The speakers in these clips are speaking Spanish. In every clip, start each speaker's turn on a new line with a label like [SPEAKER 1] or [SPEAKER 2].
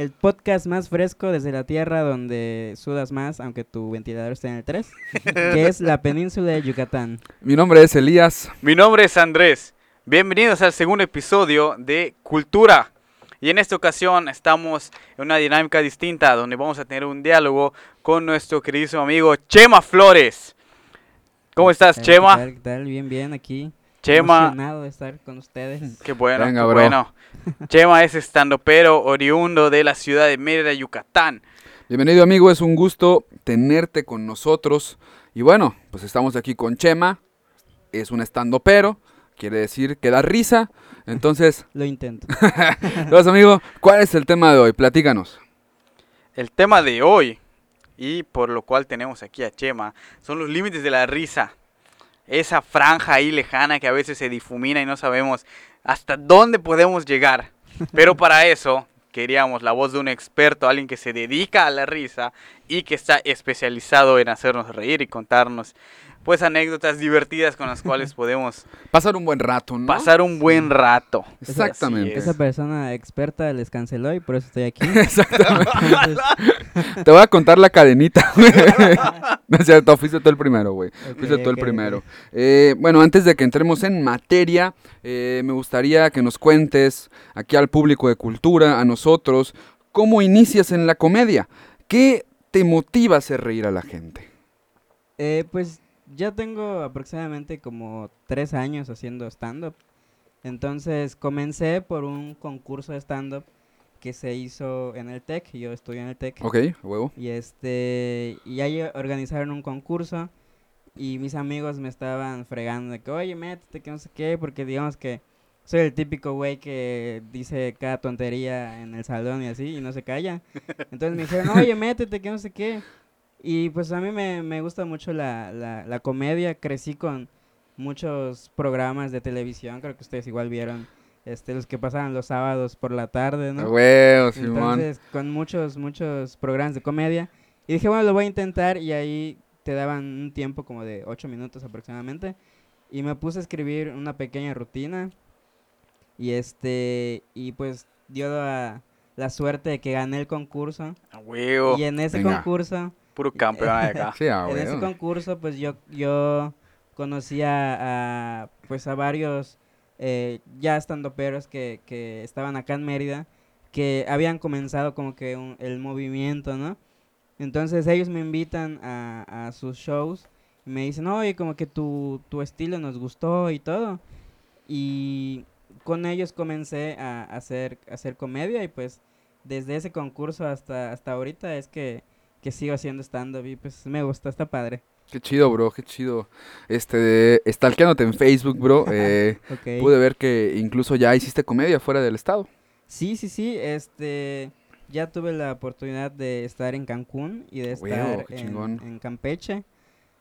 [SPEAKER 1] el
[SPEAKER 2] podcast más fresco desde la tierra donde sudas más, aunque tu ventilador esté en el 3, que es la península de Yucatán.
[SPEAKER 3] Mi nombre es Elías.
[SPEAKER 4] Mi nombre es Andrés. Bienvenidos al segundo episodio de Cultura. Y en esta ocasión estamos en una dinámica distinta donde vamos a tener un diálogo con nuestro queridísimo amigo Chema Flores. ¿Cómo estás, Chema?
[SPEAKER 2] ¿Qué tal? qué tal? Bien, bien, aquí.
[SPEAKER 4] Chema,
[SPEAKER 2] Emocionado de estar con ustedes.
[SPEAKER 4] qué bueno,
[SPEAKER 3] Venga,
[SPEAKER 4] qué
[SPEAKER 3] bro.
[SPEAKER 4] bueno. Chema es estandopero oriundo de la ciudad de Mérida, Yucatán.
[SPEAKER 3] Bienvenido amigo, es un gusto tenerte con nosotros. Y bueno, pues estamos aquí con Chema. Es un estando pero, quiere decir que da risa. Entonces,
[SPEAKER 2] Lo intento.
[SPEAKER 3] entonces amigo, ¿cuál es el tema de hoy? Platícanos.
[SPEAKER 4] El tema de hoy, y por lo cual tenemos aquí a Chema, son los límites de la risa. Esa franja ahí lejana que a veces se difumina y no sabemos hasta dónde podemos llegar. Pero para eso queríamos la voz de un experto, alguien que se dedica a la risa y que está especializado en hacernos reír y contarnos pues anécdotas divertidas con las cuales podemos
[SPEAKER 3] Pasar un buen rato, ¿no?
[SPEAKER 4] pasar un buen rato.
[SPEAKER 3] Exactamente.
[SPEAKER 4] Es.
[SPEAKER 2] Esa persona experta les canceló y por eso estoy aquí.
[SPEAKER 3] Exactamente.
[SPEAKER 2] Entonces,
[SPEAKER 3] Te voy a contar la cadenita. no es cierto, fuiste tú el primero, güey. Fuiste tú el primero. Eh, bueno, antes de que entremos en materia, eh, me gustaría que nos cuentes aquí al público de cultura, a nosotros, cómo inicias en la comedia. ¿Qué te motiva a hacer reír a la gente?
[SPEAKER 2] Eh, pues ya tengo aproximadamente como tres años haciendo stand-up. Entonces comencé por un concurso de stand-up que se hizo en el TEC. Yo estudié en el TEC.
[SPEAKER 3] Ok, huevo.
[SPEAKER 2] Y este, y ahí organizaron un concurso y mis amigos me estaban fregando de que, oye, métete, que no sé qué, porque digamos que soy el típico güey que dice cada tontería en el salón y así y no se calla. Entonces me dijeron, oye, métete, que no sé qué. Y pues a mí me, me gusta mucho la, la, la comedia, crecí con muchos programas de televisión, creo que ustedes igual vieron, este, los que pasaban los sábados por la tarde, ¿no?
[SPEAKER 3] Huevo, Simón.
[SPEAKER 2] Entonces, con muchos, muchos programas de comedia. Y dije, bueno, lo voy a intentar. Y ahí te daban un tiempo como de ocho minutos aproximadamente. Y me puse a escribir una pequeña rutina. Y este, y pues dio la, la suerte de que gané el concurso.
[SPEAKER 4] Huevo,
[SPEAKER 2] Y en ese
[SPEAKER 3] Venga.
[SPEAKER 2] concurso,
[SPEAKER 4] puro campeón de acá.
[SPEAKER 3] Sí, a
[SPEAKER 2] en ese concurso, pues yo, yo conocía a, pues a varios eh, ya estando peros que, que estaban acá en Mérida, que habían comenzado como que un- el movimiento, ¿no? Entonces ellos me invitan a, a sus shows y me dicen, oye, como que tu, tu estilo nos gustó y todo. Y con ellos comencé a hacer, a hacer comedia y pues desde ese concurso hasta, hasta ahorita es que, que sigo haciendo stand-up y pues me gusta, está padre.
[SPEAKER 3] Qué chido, bro, qué chido. Este, stalkeándote en Facebook, bro. eh, pude ver que incluso ya hiciste comedia fuera del estado.
[SPEAKER 2] Sí, sí, sí, este, ya tuve la oportunidad de estar en Cancún y de estar en, en Campeche,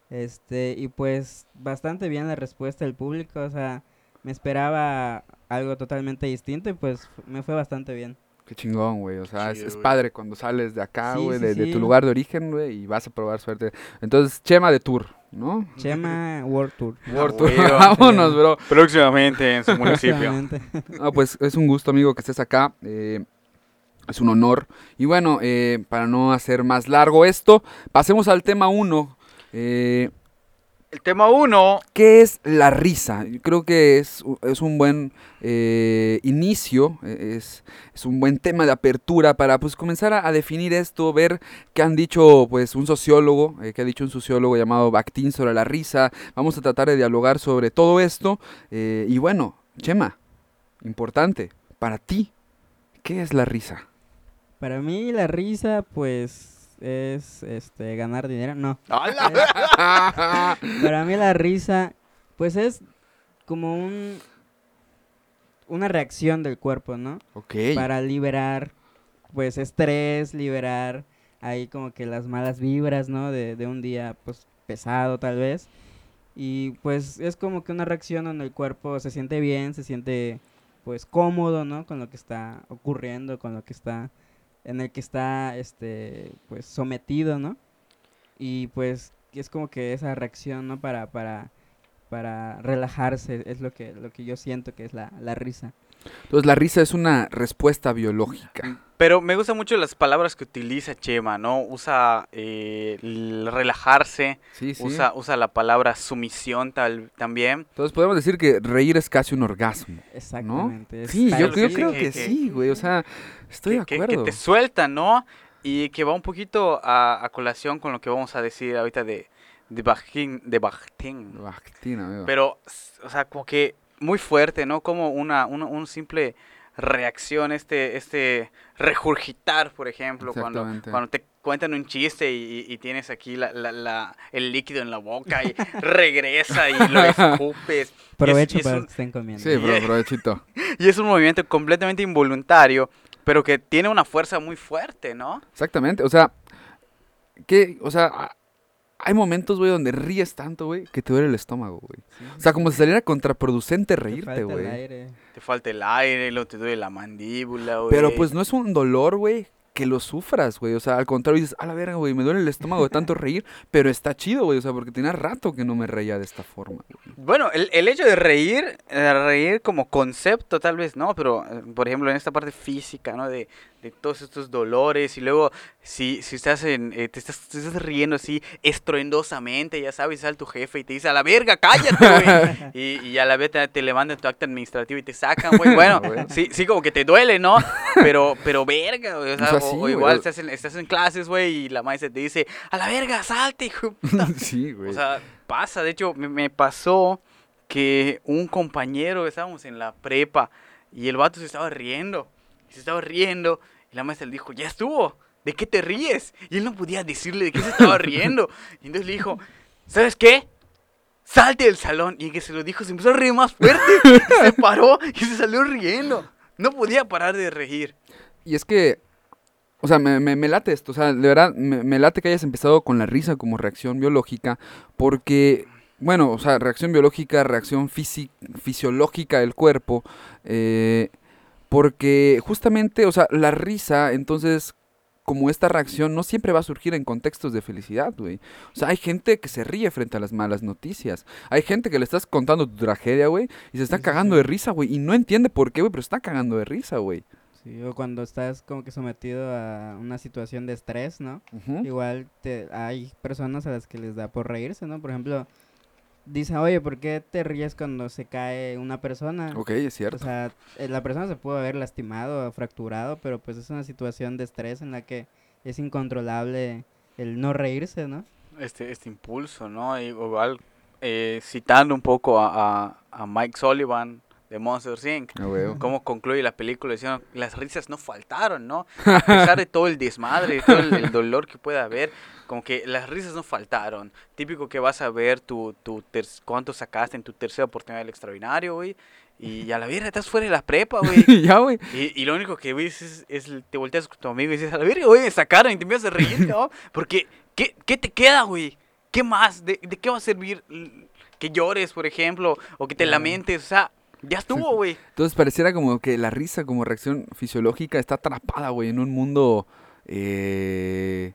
[SPEAKER 2] este, y pues bastante bien la respuesta del público, o sea, me esperaba algo totalmente distinto y pues me fue bastante bien.
[SPEAKER 3] Qué chingón, güey. O sea, es,
[SPEAKER 4] Chido,
[SPEAKER 3] es
[SPEAKER 4] güey.
[SPEAKER 3] padre cuando sales de acá, güey,
[SPEAKER 2] sí,
[SPEAKER 3] de, de
[SPEAKER 2] sí.
[SPEAKER 3] tu lugar de origen, güey, y vas a probar suerte. Entonces, Chema de Tour, ¿no?
[SPEAKER 2] Chema World Tour.
[SPEAKER 3] World
[SPEAKER 4] Ah,
[SPEAKER 3] Tour.
[SPEAKER 4] güey,
[SPEAKER 3] Vámonos, bro.
[SPEAKER 4] Próximamente en su municipio.
[SPEAKER 3] Ah, pues es un gusto, amigo, que estés acá. eh, es un honor. Y bueno, eh, para no hacer más largo esto, pasemos al tema 1. Eh,
[SPEAKER 4] El tema uno,
[SPEAKER 3] ¿Qué es la risa? Yo creo que es, es un buen eh, inicio, eh, es, es un buen tema de apertura para pues comenzar a, a definir esto, ver qué han dicho pues un sociólogo, eh, qué ha dicho un sociólogo llamado Bakhtin sobre la risa. Vamos a tratar de dialogar sobre todo esto. eh, y bueno, Chema, importante, para ti, ¿qué es la risa?
[SPEAKER 2] Para mí la risa, pues, es este ganar dinero. No.
[SPEAKER 4] ¡Hala!
[SPEAKER 2] Para mí la risa, pues es como un una reacción del cuerpo, ¿no?
[SPEAKER 3] ok.
[SPEAKER 2] Para liberar, pues, estrés, liberar ahí como que las malas vibras, ¿no? De, de un día pues pesado tal vez. Y pues es como que una reacción donde el cuerpo se siente bien, se siente pues cómodo, ¿no? Con lo que está ocurriendo, con lo que está, en el que está, este, pues sometido, ¿no? Y pues es como que esa reacción, ¿no? Para, para, para relajarse, es lo que, lo que yo siento que es la, la risa.
[SPEAKER 3] Entonces la risa es una respuesta biológica.
[SPEAKER 4] Pero me gustan mucho las palabras que utiliza Chema, ¿no? Usa eh, el relajarse,
[SPEAKER 3] Sí, sí.
[SPEAKER 4] usa, usa la palabra sumisión tal, también.
[SPEAKER 3] Entonces podemos decir que reír es casi un orgasmo.
[SPEAKER 2] Exactamente. es
[SPEAKER 3] Sí, yo, creo
[SPEAKER 4] que-
[SPEAKER 3] que
[SPEAKER 4] que-
[SPEAKER 3] sí, güey. O sea, estoy de
[SPEAKER 4] que, que-
[SPEAKER 3] acuerdo.
[SPEAKER 4] que te suelta, ¿no? Y que va un poquito a, a colación con lo que vamos a decir ahorita de, de Bakhtin. De Bakhtin.
[SPEAKER 3] Bactina, amigo.
[SPEAKER 4] Pero, o sea, como que muy fuerte, ¿no? Como una, una un simple reacción, este, este regurgitar, por ejemplo, cuando, cuando te cuentan un chiste y, y- y tienes aquí la, la- la- el líquido en la boca y regresa y lo escupes. Es-
[SPEAKER 2] Provecho
[SPEAKER 4] es
[SPEAKER 2] para
[SPEAKER 4] un-
[SPEAKER 2] que estén comiendo.
[SPEAKER 3] Sí, pero provechito.
[SPEAKER 4] y es un movimiento completamente involuntario, pero que tiene una fuerza muy fuerte, ¿no?
[SPEAKER 3] Exactamente. O sea, que, o sea, hay momentos, güey, donde ríes tanto, güey, que te duele el estómago, güey.
[SPEAKER 2] Sí.
[SPEAKER 3] O sea, como si saliera contraproducente
[SPEAKER 2] Te
[SPEAKER 3] reírte,
[SPEAKER 2] falta el
[SPEAKER 3] güey.
[SPEAKER 2] aire.
[SPEAKER 4] Te falta el aire, luego te duele la mandíbula, güey.
[SPEAKER 3] Pero pues no es un dolor, güey, que lo sufras, güey. O sea, al contrario, dices, a la verga, güey, me duele el estómago de tanto reír, pero está chido, güey. O sea, porque tenía rato que no me reía de esta forma, güey.
[SPEAKER 4] Bueno, el, el hecho de reír, eh, reír como concepto tal vez no, pero eh, por ejemplo en esta parte física, ¿no? De, de todos estos dolores y luego si, si estás en, eh, te, estás, te estás riendo así estruendosamente, ya sabes, sale tu jefe y te dice, a la verga, cállate, güey. y, y a la vez te, te levantan tu acta administrativo y te sacan, güey. Bueno,
[SPEAKER 3] Güey.
[SPEAKER 4] sí, sí como que te duele, ¿no? Pero, pero verga, güey. O, sea,
[SPEAKER 3] sea,
[SPEAKER 4] o-
[SPEAKER 3] sí,
[SPEAKER 4] o
[SPEAKER 3] güey.
[SPEAKER 4] igual estás en, estás en clases, güey, y la maestra te dice, a la verga, salte, hijo de puta".
[SPEAKER 3] sí, güey.
[SPEAKER 4] O sea, pasa, de hecho, me, me pasó que un compañero, estábamos en la prepa, y el vato se estaba riendo, y se estaba riendo, y la maestra le dijo, ya estuvo, ¿de qué te ríes? Y él no podía decirle de qué se estaba riendo. Y entonces le dijo, ¿sabes qué? Salte del salón. Y en que se lo dijo, se empezó a reír más fuerte, se paró y se salió riendo. No podía parar de reír.
[SPEAKER 3] Y es que, o sea, me, me- me late esto, o sea, de verdad, me, me late que hayas empezado con la risa como reacción biológica, porque, bueno, o sea, reacción biológica, reacción fisi- fisiológica del cuerpo, eh, porque justamente, o sea, la risa, entonces, como esta reacción no siempre va a surgir en contextos de felicidad, güey. O sea, hay gente que se ríe frente a las malas noticias. Hay gente que le estás contando tu tragedia, güey, y se está
[SPEAKER 2] Sí,
[SPEAKER 3] cagando
[SPEAKER 2] sí.
[SPEAKER 3] de risa, güey, y no entiende por qué, güey, pero está cagando de risa, güey.
[SPEAKER 2] Sí, o cuando estás como que sometido a una situación de estrés, ¿no? Igual te, hay personas a las que les da por reírse, ¿no? Por ejemplo, dicen, oye, ¿por qué te ríes cuando se cae una persona?
[SPEAKER 3] Ok, es
[SPEAKER 2] O
[SPEAKER 3] cierto.
[SPEAKER 2] sea, eh, la persona se pudo haber lastimado o fracturado, pero pues es una situación de estrés en la que es incontrolable el no reírse, ¿no?
[SPEAKER 4] este, este impulso, ¿no? Igual, eh, citando un poco a, a- a Mike Sullivan de Monsters Inc.,
[SPEAKER 3] güey.
[SPEAKER 4] cómo concluye la película diciendo, las risas no faltaron, ¿no? A pesar de todo el desmadre, de todo el, el dolor que pueda haber, como que las risas no faltaron. Típico que vas a ver tu, tu ter- cuánto sacaste en tu tercera oportunidad del extraordinario, güey, y a la verga estás fuera de la prepa, güey.
[SPEAKER 3] ya, güey.
[SPEAKER 4] Y, y lo único que ves es, es te volteas con tu amigo y dices, a la verga, güey, me sacaron y te empiezas a reír, ¿no? Porque, ¿qué, qué te queda, güey? ¿Qué más? ¿De, de qué va a servir que llores, por ejemplo? O que te lamentes, o sea, ya estuvo, güey.
[SPEAKER 3] Entonces pareciera como que la risa como reacción fisiológica está atrapada, güey, en un mundo eh,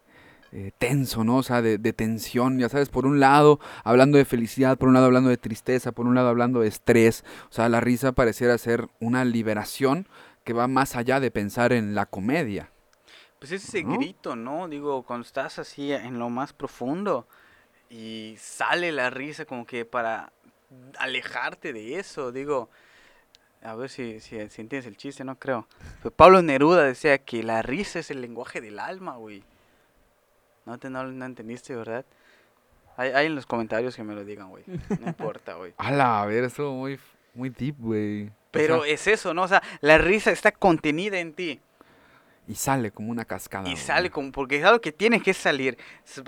[SPEAKER 3] eh, tenso, ¿no? O sea, de, de tensión, ya sabes, por un lado hablando de felicidad, por un lado hablando de tristeza, por un lado hablando de estrés. O sea, la risa pareciera ser una liberación que va más allá de pensar en la comedia.
[SPEAKER 4] Pues es ese
[SPEAKER 3] ¿No?
[SPEAKER 4] grito, ¿no? Digo, cuando estás así en lo más profundo y sale la risa como que para alejarte de eso, digo, a ver si, si, si entiendes el chiste, no creo. Pero Pablo Neruda decía que la risa es el lenguaje del alma, güey. No, te, no, no entendiste, ¿verdad? Hay, hay en los comentarios que me lo digan, güey. No importa, güey.
[SPEAKER 3] Ala, a ver, estuvo muy, muy deep, güey. O
[SPEAKER 4] Pero
[SPEAKER 3] sea,
[SPEAKER 4] es eso, ¿no? O sea, la risa está contenida en ti.
[SPEAKER 3] y sale como una cascada.
[SPEAKER 4] Y
[SPEAKER 3] güey.
[SPEAKER 4] sale como, porque es algo que tiene que salir.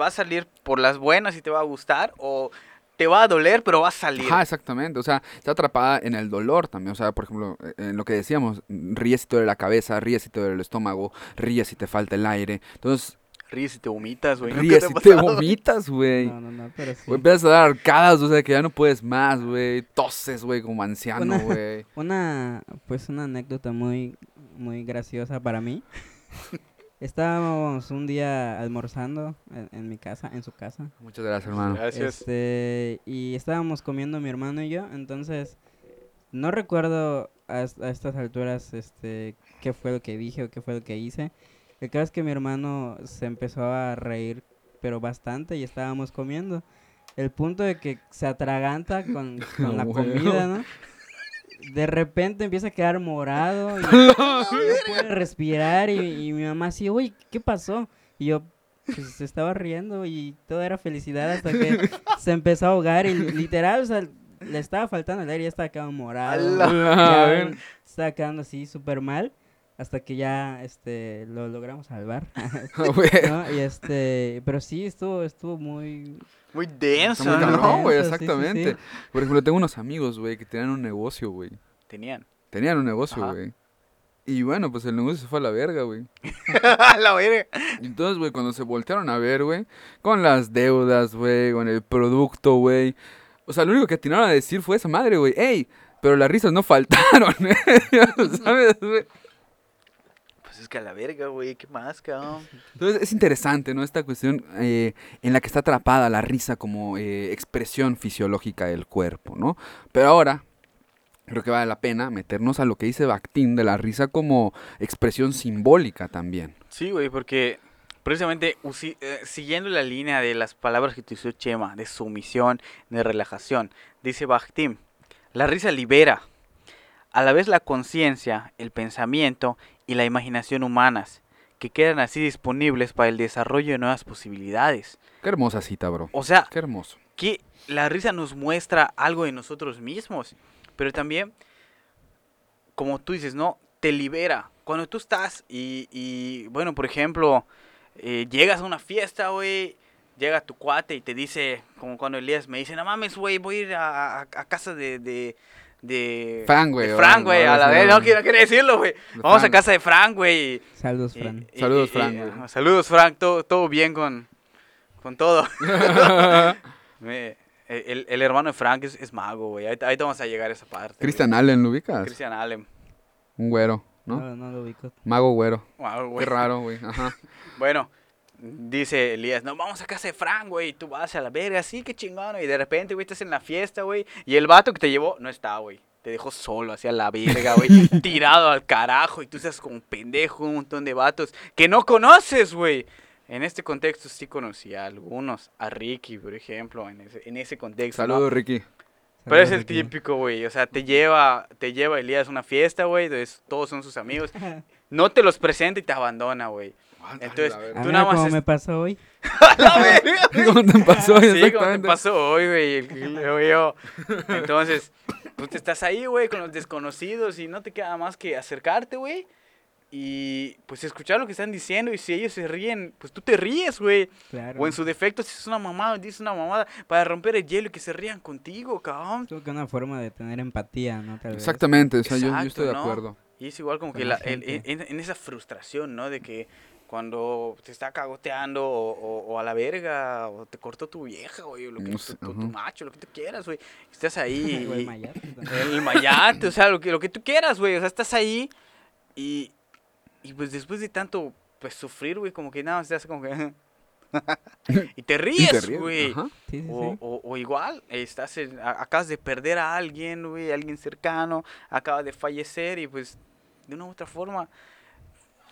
[SPEAKER 4] Va a salir por las buenas y te va a gustar, o te va a doler, pero va a salir.
[SPEAKER 3] Ajá, exactamente. O sea, está atrapada en el dolor también. O sea, por ejemplo, eh, en lo que decíamos, ríes si te duele la cabeza, ríes si te duele el estómago, ríes si te falta el aire. Entonces,
[SPEAKER 4] Ríes y te vomitas, güey. ¿Nunca
[SPEAKER 3] Ríes y te vomitas, güey.
[SPEAKER 2] No, no, no, pero sí.
[SPEAKER 3] Empiezas a dar arcadas, o sea, que ya no puedes más, güey. Toses, güey, como anciano,
[SPEAKER 2] Una-
[SPEAKER 3] güey.
[SPEAKER 2] Una, pues una anécdota muy, muy graciosa para mí. Estábamos un día almorzando en, en mi casa, en su casa.
[SPEAKER 3] Muchas gracias, hermano.
[SPEAKER 4] Gracias.
[SPEAKER 2] Este, y estábamos comiendo mi hermano y yo, entonces no recuerdo a, es- a estas alturas este qué fue lo que dije o qué fue lo que hice. El caso es que mi hermano se empezó a reír, pero bastante, y estábamos comiendo. El punto de que se atraganta con, con la comida, ¿no? De repente empieza a quedar morado y no puede respirar y, y mi mamá así, uy, ¿qué pasó? Y yo, pues se estaba riendo y todo era felicidad hasta que se empezó a ahogar y literal, o sea, le estaba faltando el aire, ya estaba quedando morado. Estaba quedando así súper mal hasta que ya este lo logramos salvar. ¿no? Y este, pero sí estuvo estuvo muy
[SPEAKER 4] Muy denso,
[SPEAKER 3] muy
[SPEAKER 2] ¿no?
[SPEAKER 3] güey,
[SPEAKER 2] Denso, sí, sí,
[SPEAKER 3] exactamente.
[SPEAKER 2] sí.
[SPEAKER 3] Por ejemplo, tengo unos amigos, güey, que tenían un negocio, güey.
[SPEAKER 4] Tenían.
[SPEAKER 3] Tenían un negocio,
[SPEAKER 4] Ajá.
[SPEAKER 3] güey. Y bueno, pues el negocio se fue a la verga, güey.
[SPEAKER 4] la verga.
[SPEAKER 3] Y Entonces, güey, cuando se voltearon a ver, güey, con las deudas, güey, con el producto, güey. O sea, lo único que atinaron a decir fue esa madre, güey. ¡Ey! Pero las risas no faltaron, ¿sabes, güey?
[SPEAKER 4] Es que a la verga, güey. ¿Qué más, cabrón?
[SPEAKER 3] Entonces es interesante, ¿no? Esta cuestión eh, en la que está atrapada la risa como eh, expresión fisiológica del cuerpo, ¿no? Pero ahora creo que vale la pena meternos a lo que dice Bakhtin de la risa como expresión simbólica también.
[SPEAKER 4] Sí, güey, porque precisamente usi- eh, siguiendo la línea de las palabras que utilizó Chema, de sumisión, de relajación, dice Bakhtin, la risa libera a la vez la conciencia, el pensamiento y la imaginación humanas, que quedan así disponibles para el desarrollo de nuevas posibilidades.
[SPEAKER 3] Qué hermosa cita, bro.
[SPEAKER 4] O sea,
[SPEAKER 3] Qué hermoso.
[SPEAKER 4] que la risa nos muestra algo de nosotros mismos, pero también, como tú dices, ¿no? Te libera. Cuando tú estás y, y, bueno, por ejemplo, eh, llegas a una fiesta, güey, llega tu cuate y te dice, como cuando Elías me dice, no mames, güey, voy a ir a, a- a casa de... de de
[SPEAKER 3] Fran, güey,
[SPEAKER 4] de Fran, güey, a la vez, no quiero, no quiero decirlo, güey. Vamos a
[SPEAKER 3] Fran.
[SPEAKER 4] casa de Fran, güey.
[SPEAKER 2] Saludos,
[SPEAKER 4] y-
[SPEAKER 2] Fran.
[SPEAKER 4] y-
[SPEAKER 3] Saludos,
[SPEAKER 4] y-
[SPEAKER 3] Fran,
[SPEAKER 4] saludos, Frank. Todo, todo bien con, con todo. Me- el, el hermano de Frank es, es mago, güey. Ahí, ahí te vamos a llegar a esa parte. güey.
[SPEAKER 3] Christian Allen, ¿lo ubicas?
[SPEAKER 4] Christian Allen.
[SPEAKER 3] Un güero, ¿no?
[SPEAKER 2] No, no lo ubico.
[SPEAKER 3] Mago güero.
[SPEAKER 4] Wow,
[SPEAKER 3] Qué
[SPEAKER 4] güey.
[SPEAKER 3] raro, güey. Ajá.
[SPEAKER 4] Bueno, dice Elías, no, vamos a casa de Frank, güey. Tú vas a la verga, sí, qué chingón. Y de repente, güey, estás en la fiesta, güey. Y el vato que te llevó no está, güey. Te dejó solo, hacia la verga, güey. tirado al carajo. Y tú estás como un pendejo, un montón de vatos que no conoces, güey. En este contexto sí conocí a algunos. A Ricky, por ejemplo, en ese, en ese contexto. ¿no?
[SPEAKER 3] Saludos, Ricky.
[SPEAKER 4] Pero es el típico, güey. O sea, te lleva, te lleva Elías a una fiesta, güey. Entonces todos son sus amigos. No te los presenta y te abandona, güey. Entonces,
[SPEAKER 2] Ah,
[SPEAKER 4] Tú nada más
[SPEAKER 2] cómo
[SPEAKER 4] es-
[SPEAKER 2] me pasó hoy.
[SPEAKER 4] ¡La verga!
[SPEAKER 3] ¿Cómo te pasó?
[SPEAKER 4] Sí, como te pasó hoy, güey. yo. Entonces, tú te estás ahí, güey, con los desconocidos y no te queda más que acercarte, güey. Y pues escuchar lo que están diciendo y si ellos se ríen, pues tú te ríes, güey.
[SPEAKER 2] Claro.
[SPEAKER 4] O en su defecto, si es una mamada, dices una mamada para romper el hielo y que se rían contigo, cabrón.
[SPEAKER 2] Creo que una forma de tener empatía, ¿no? Tal vez.
[SPEAKER 3] Exactamente, o sea, yo, yo
[SPEAKER 4] Exacto,
[SPEAKER 3] estoy de
[SPEAKER 4] ¿no?
[SPEAKER 3] acuerdo.
[SPEAKER 4] Y es igual como
[SPEAKER 2] Con
[SPEAKER 4] que
[SPEAKER 2] la
[SPEAKER 4] la- el- en, en esa frustración, ¿no? De que cuando te está cagoteando o, o- o a la verga, o te cortó tu vieja, güey, o lo que,
[SPEAKER 3] No sé,
[SPEAKER 4] tu, tu- tu
[SPEAKER 3] ajá.
[SPEAKER 4] macho, lo que tú quieras, güey. Estás ahí.
[SPEAKER 2] El
[SPEAKER 4] y-
[SPEAKER 2] mayate también.
[SPEAKER 4] el mayate, o sea, lo que, lo que tú quieras, güey. O sea, estás ahí y, y pues después de tanto, pues sufrir, güey, como que nada, más te hace como que... y te ríes, güey.
[SPEAKER 3] ajá.
[SPEAKER 2] Sí, sí,
[SPEAKER 4] O,
[SPEAKER 2] sí.
[SPEAKER 4] o- o igual, estás en- a- acabas de perder a alguien, güey, alguien cercano, acaba de fallecer y pues de una u otra forma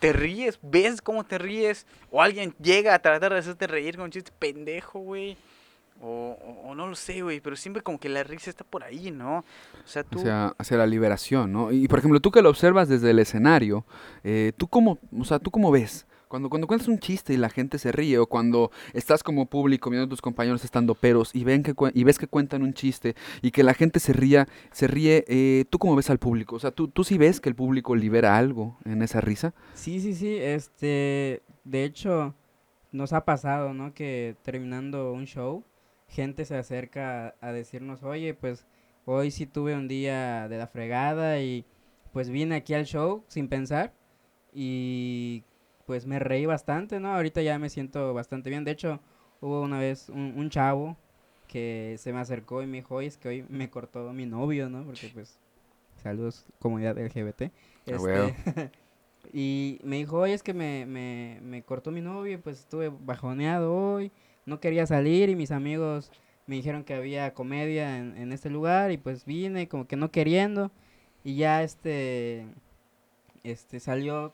[SPEAKER 4] te ríes, ves cómo te ríes, o alguien llega a tratar de hacerte reír con un chiste pendejo, güey. O, o- o no lo sé, güey, pero siempre como que la risa está por ahí, ¿no? O sea, tú...
[SPEAKER 3] hacia, hacia la liberación, ¿no? Y por ejemplo, tú que lo observas desde el escenario, eh, ¿tú cómo, o sea, tú cómo ves? Cuando, cuando cuentas un chiste y la gente se ríe, o cuando estás como público viendo a tus compañeros estando peros y, ven que, y ves que cuentan un chiste y que la gente se ría, se ríe, eh, ¿tú cómo ves al público? O sea, ¿tú, ¿tú sí ves que el público libera algo en esa risa?
[SPEAKER 2] Sí, sí, sí, este, de hecho, nos ha pasado, ¿no? Que terminando un show, gente se acerca a, a decirnos, oye, pues hoy sí tuve un día de la fregada y pues vine aquí al show sin pensar y pues me reí bastante, ¿no? Ahorita ya me siento bastante bien. De hecho, hubo una vez un, un chavo que se me acercó y me dijo, oye, es que hoy me cortó mi novio, ¿no? Porque pues, saludos comunidad LGBT.
[SPEAKER 3] Ah, huevo.
[SPEAKER 2] Este, y me dijo, oye, es que me, me, me cortó mi novio y pues estuve bajoneado hoy, no quería salir y mis amigos me dijeron que había comedia en, en este lugar y pues vine como que no queriendo y ya este, este salió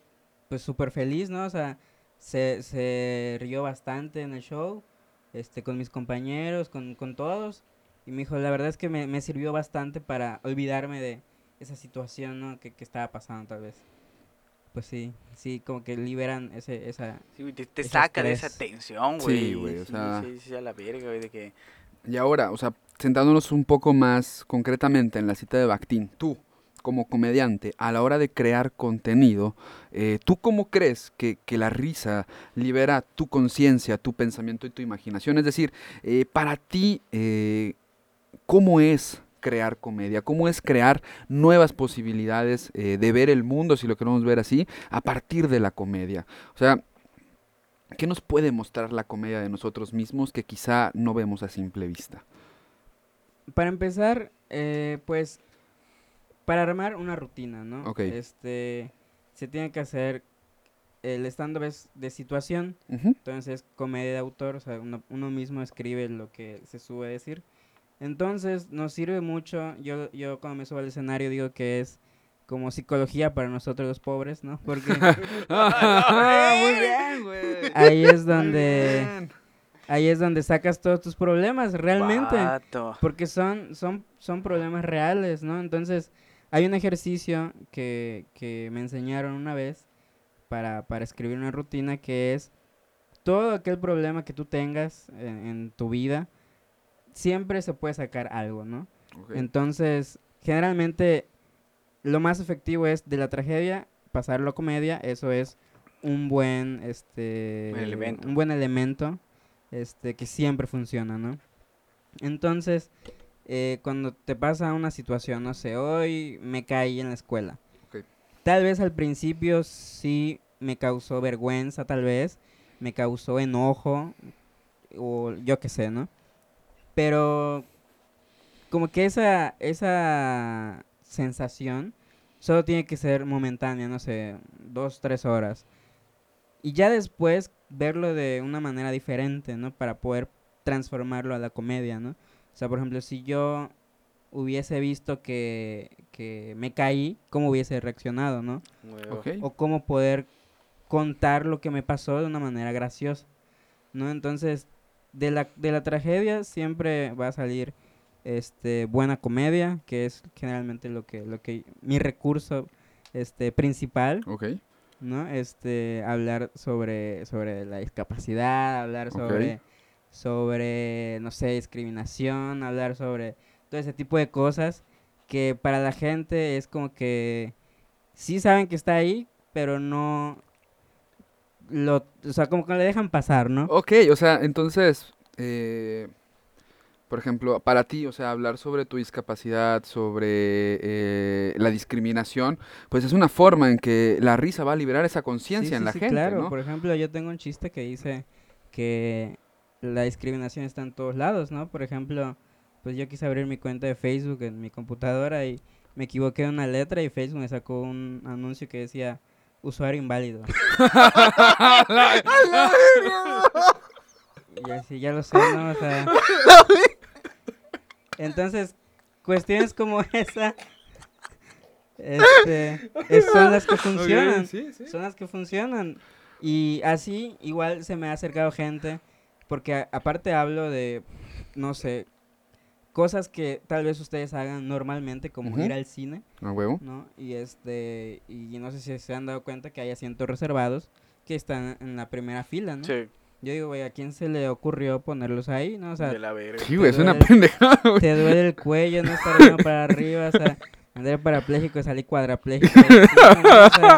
[SPEAKER 2] pues súper feliz, ¿no? O sea, se, se rió bastante en el show, este, con mis compañeros, con, con todos. Y me dijo, la verdad es que me, me sirvió bastante para olvidarme de esa situación, ¿no? Que, que estaba pasando tal vez. Pues sí, sí, como que liberan ese, esa...
[SPEAKER 4] Sí, güey, te, te
[SPEAKER 2] Ese
[SPEAKER 4] saca de esa tensión,
[SPEAKER 3] Sí,
[SPEAKER 4] güey.
[SPEAKER 3] güey, o sea-
[SPEAKER 4] Sí, sí, a la verga, güey, de que...
[SPEAKER 3] Y ahora, o sea, sentándonos un poco más concretamente en la cita de Bakhtin, tú, como comediante, a la hora de crear contenido, eh, ¿tú cómo crees que, que la risa libera tu conciencia, tu pensamiento y tu imaginación? Es decir, eh, para ti, eh, ¿cómo es crear comedia? ¿Cómo es crear nuevas posibilidades de ver el mundo, si lo queremos ver así, a partir de la comedia? O sea, ¿qué nos puede mostrar la comedia de nosotros mismos que quizá no vemos a simple vista?
[SPEAKER 2] Para empezar, pues, para armar una rutina, ¿no?
[SPEAKER 3] Ok.
[SPEAKER 2] Este, se tiene que hacer, el stand-up es de situación,
[SPEAKER 3] Ujú.
[SPEAKER 2] entonces comedia de autor, o sea, uno, uno mismo escribe lo que se sube a decir. Entonces, nos sirve mucho, yo, yo cuando me subo al escenario digo que es como psicología para nosotros los pobres, ¿no? Porque
[SPEAKER 3] Muy bien, güey.
[SPEAKER 2] ahí es donde, ahí es donde sacas todos tus problemas, realmente.
[SPEAKER 4] Vato.
[SPEAKER 2] Porque son, son, son problemas reales, ¿no? Entonces, hay un ejercicio que, que me enseñaron una vez para, para escribir una rutina que es todo aquel problema que tú tengas en, en tu vida, siempre se puede sacar algo, ¿no?
[SPEAKER 3] Ok.
[SPEAKER 2] Entonces, generalmente lo más efectivo es de la tragedia pasarlo a comedia, eso es un buen este
[SPEAKER 4] elemento.
[SPEAKER 2] un buen elemento este que siempre funciona, ¿no? Entonces, eh, cuando te pasa una situación, no sé, hoy me caí en la escuela.
[SPEAKER 3] Ok.
[SPEAKER 2] Tal vez al principio sí me causó vergüenza, tal vez, me causó enojo, o yo qué sé, ¿no? Pero como que esa, esa sensación solo tiene que ser momentánea, no sé, dos, tres horas. Y ya después verlo de una manera diferente, ¿no? Para poder transformarlo a la comedia, ¿no? O sea, por ejemplo, si yo hubiese visto que, que me caí, ¿cómo hubiese reaccionado, no? O cómo poder contar lo que me pasó de una manera graciosa, ¿no? Entonces, de la, de la tragedia siempre va a salir este buena comedia, que es generalmente lo que, lo que, mi recurso este principal,
[SPEAKER 3] Ok.
[SPEAKER 2] ¿no? Este, hablar sobre, sobre la discapacidad, hablar sobre, sobre, no sé, discriminación, hablar sobre todo ese tipo de cosas que para la gente es como que sí saben que está ahí, pero no lo, o sea, como que le dejan pasar, ¿no?
[SPEAKER 3] Ok, o sea, entonces, eh, por ejemplo, para ti, o sea, hablar sobre tu discapacidad, sobre eh, la discriminación, pues es una forma en que la risa va a liberar esa conciencia
[SPEAKER 2] Sí,
[SPEAKER 3] en
[SPEAKER 2] sí,
[SPEAKER 3] la
[SPEAKER 2] sí,
[SPEAKER 3] gente,
[SPEAKER 2] claro.
[SPEAKER 3] ¿no?
[SPEAKER 2] Por ejemplo, yo tengo un chiste que dice que la discriminación está en todos lados, ¿no? Por ejemplo, pues yo quise abrir mi cuenta de Facebook en mi computadora y me equivoqué en una letra y Facebook me sacó un anuncio que decía usuario inválido. y así, ya lo sé, ¿no? O sea, entonces, cuestiones como esa este, es- son las que funcionan son las que funcionan. Y así igual se me ha acercado gente, porque a- aparte hablo de, no sé, cosas que tal vez ustedes hagan normalmente, como ir al cine,
[SPEAKER 3] ¿A huevo?
[SPEAKER 2] ¿no? Y este, y no sé si se han dado cuenta que hay asientos reservados que están en la primera fila, ¿no?
[SPEAKER 4] Sí,
[SPEAKER 2] Yo digo, güey, ¿a quién se le ocurrió ponerlos ahí, no? O sea,
[SPEAKER 4] de la verga.
[SPEAKER 3] Sí, güey, es
[SPEAKER 2] te
[SPEAKER 3] una
[SPEAKER 2] duele-
[SPEAKER 3] pendejada, güey.
[SPEAKER 2] te duele el cuello, no estar viendo para arriba, o sea, andar parapléjico y salir cuadrapléjico. encima, ¿no? O sea,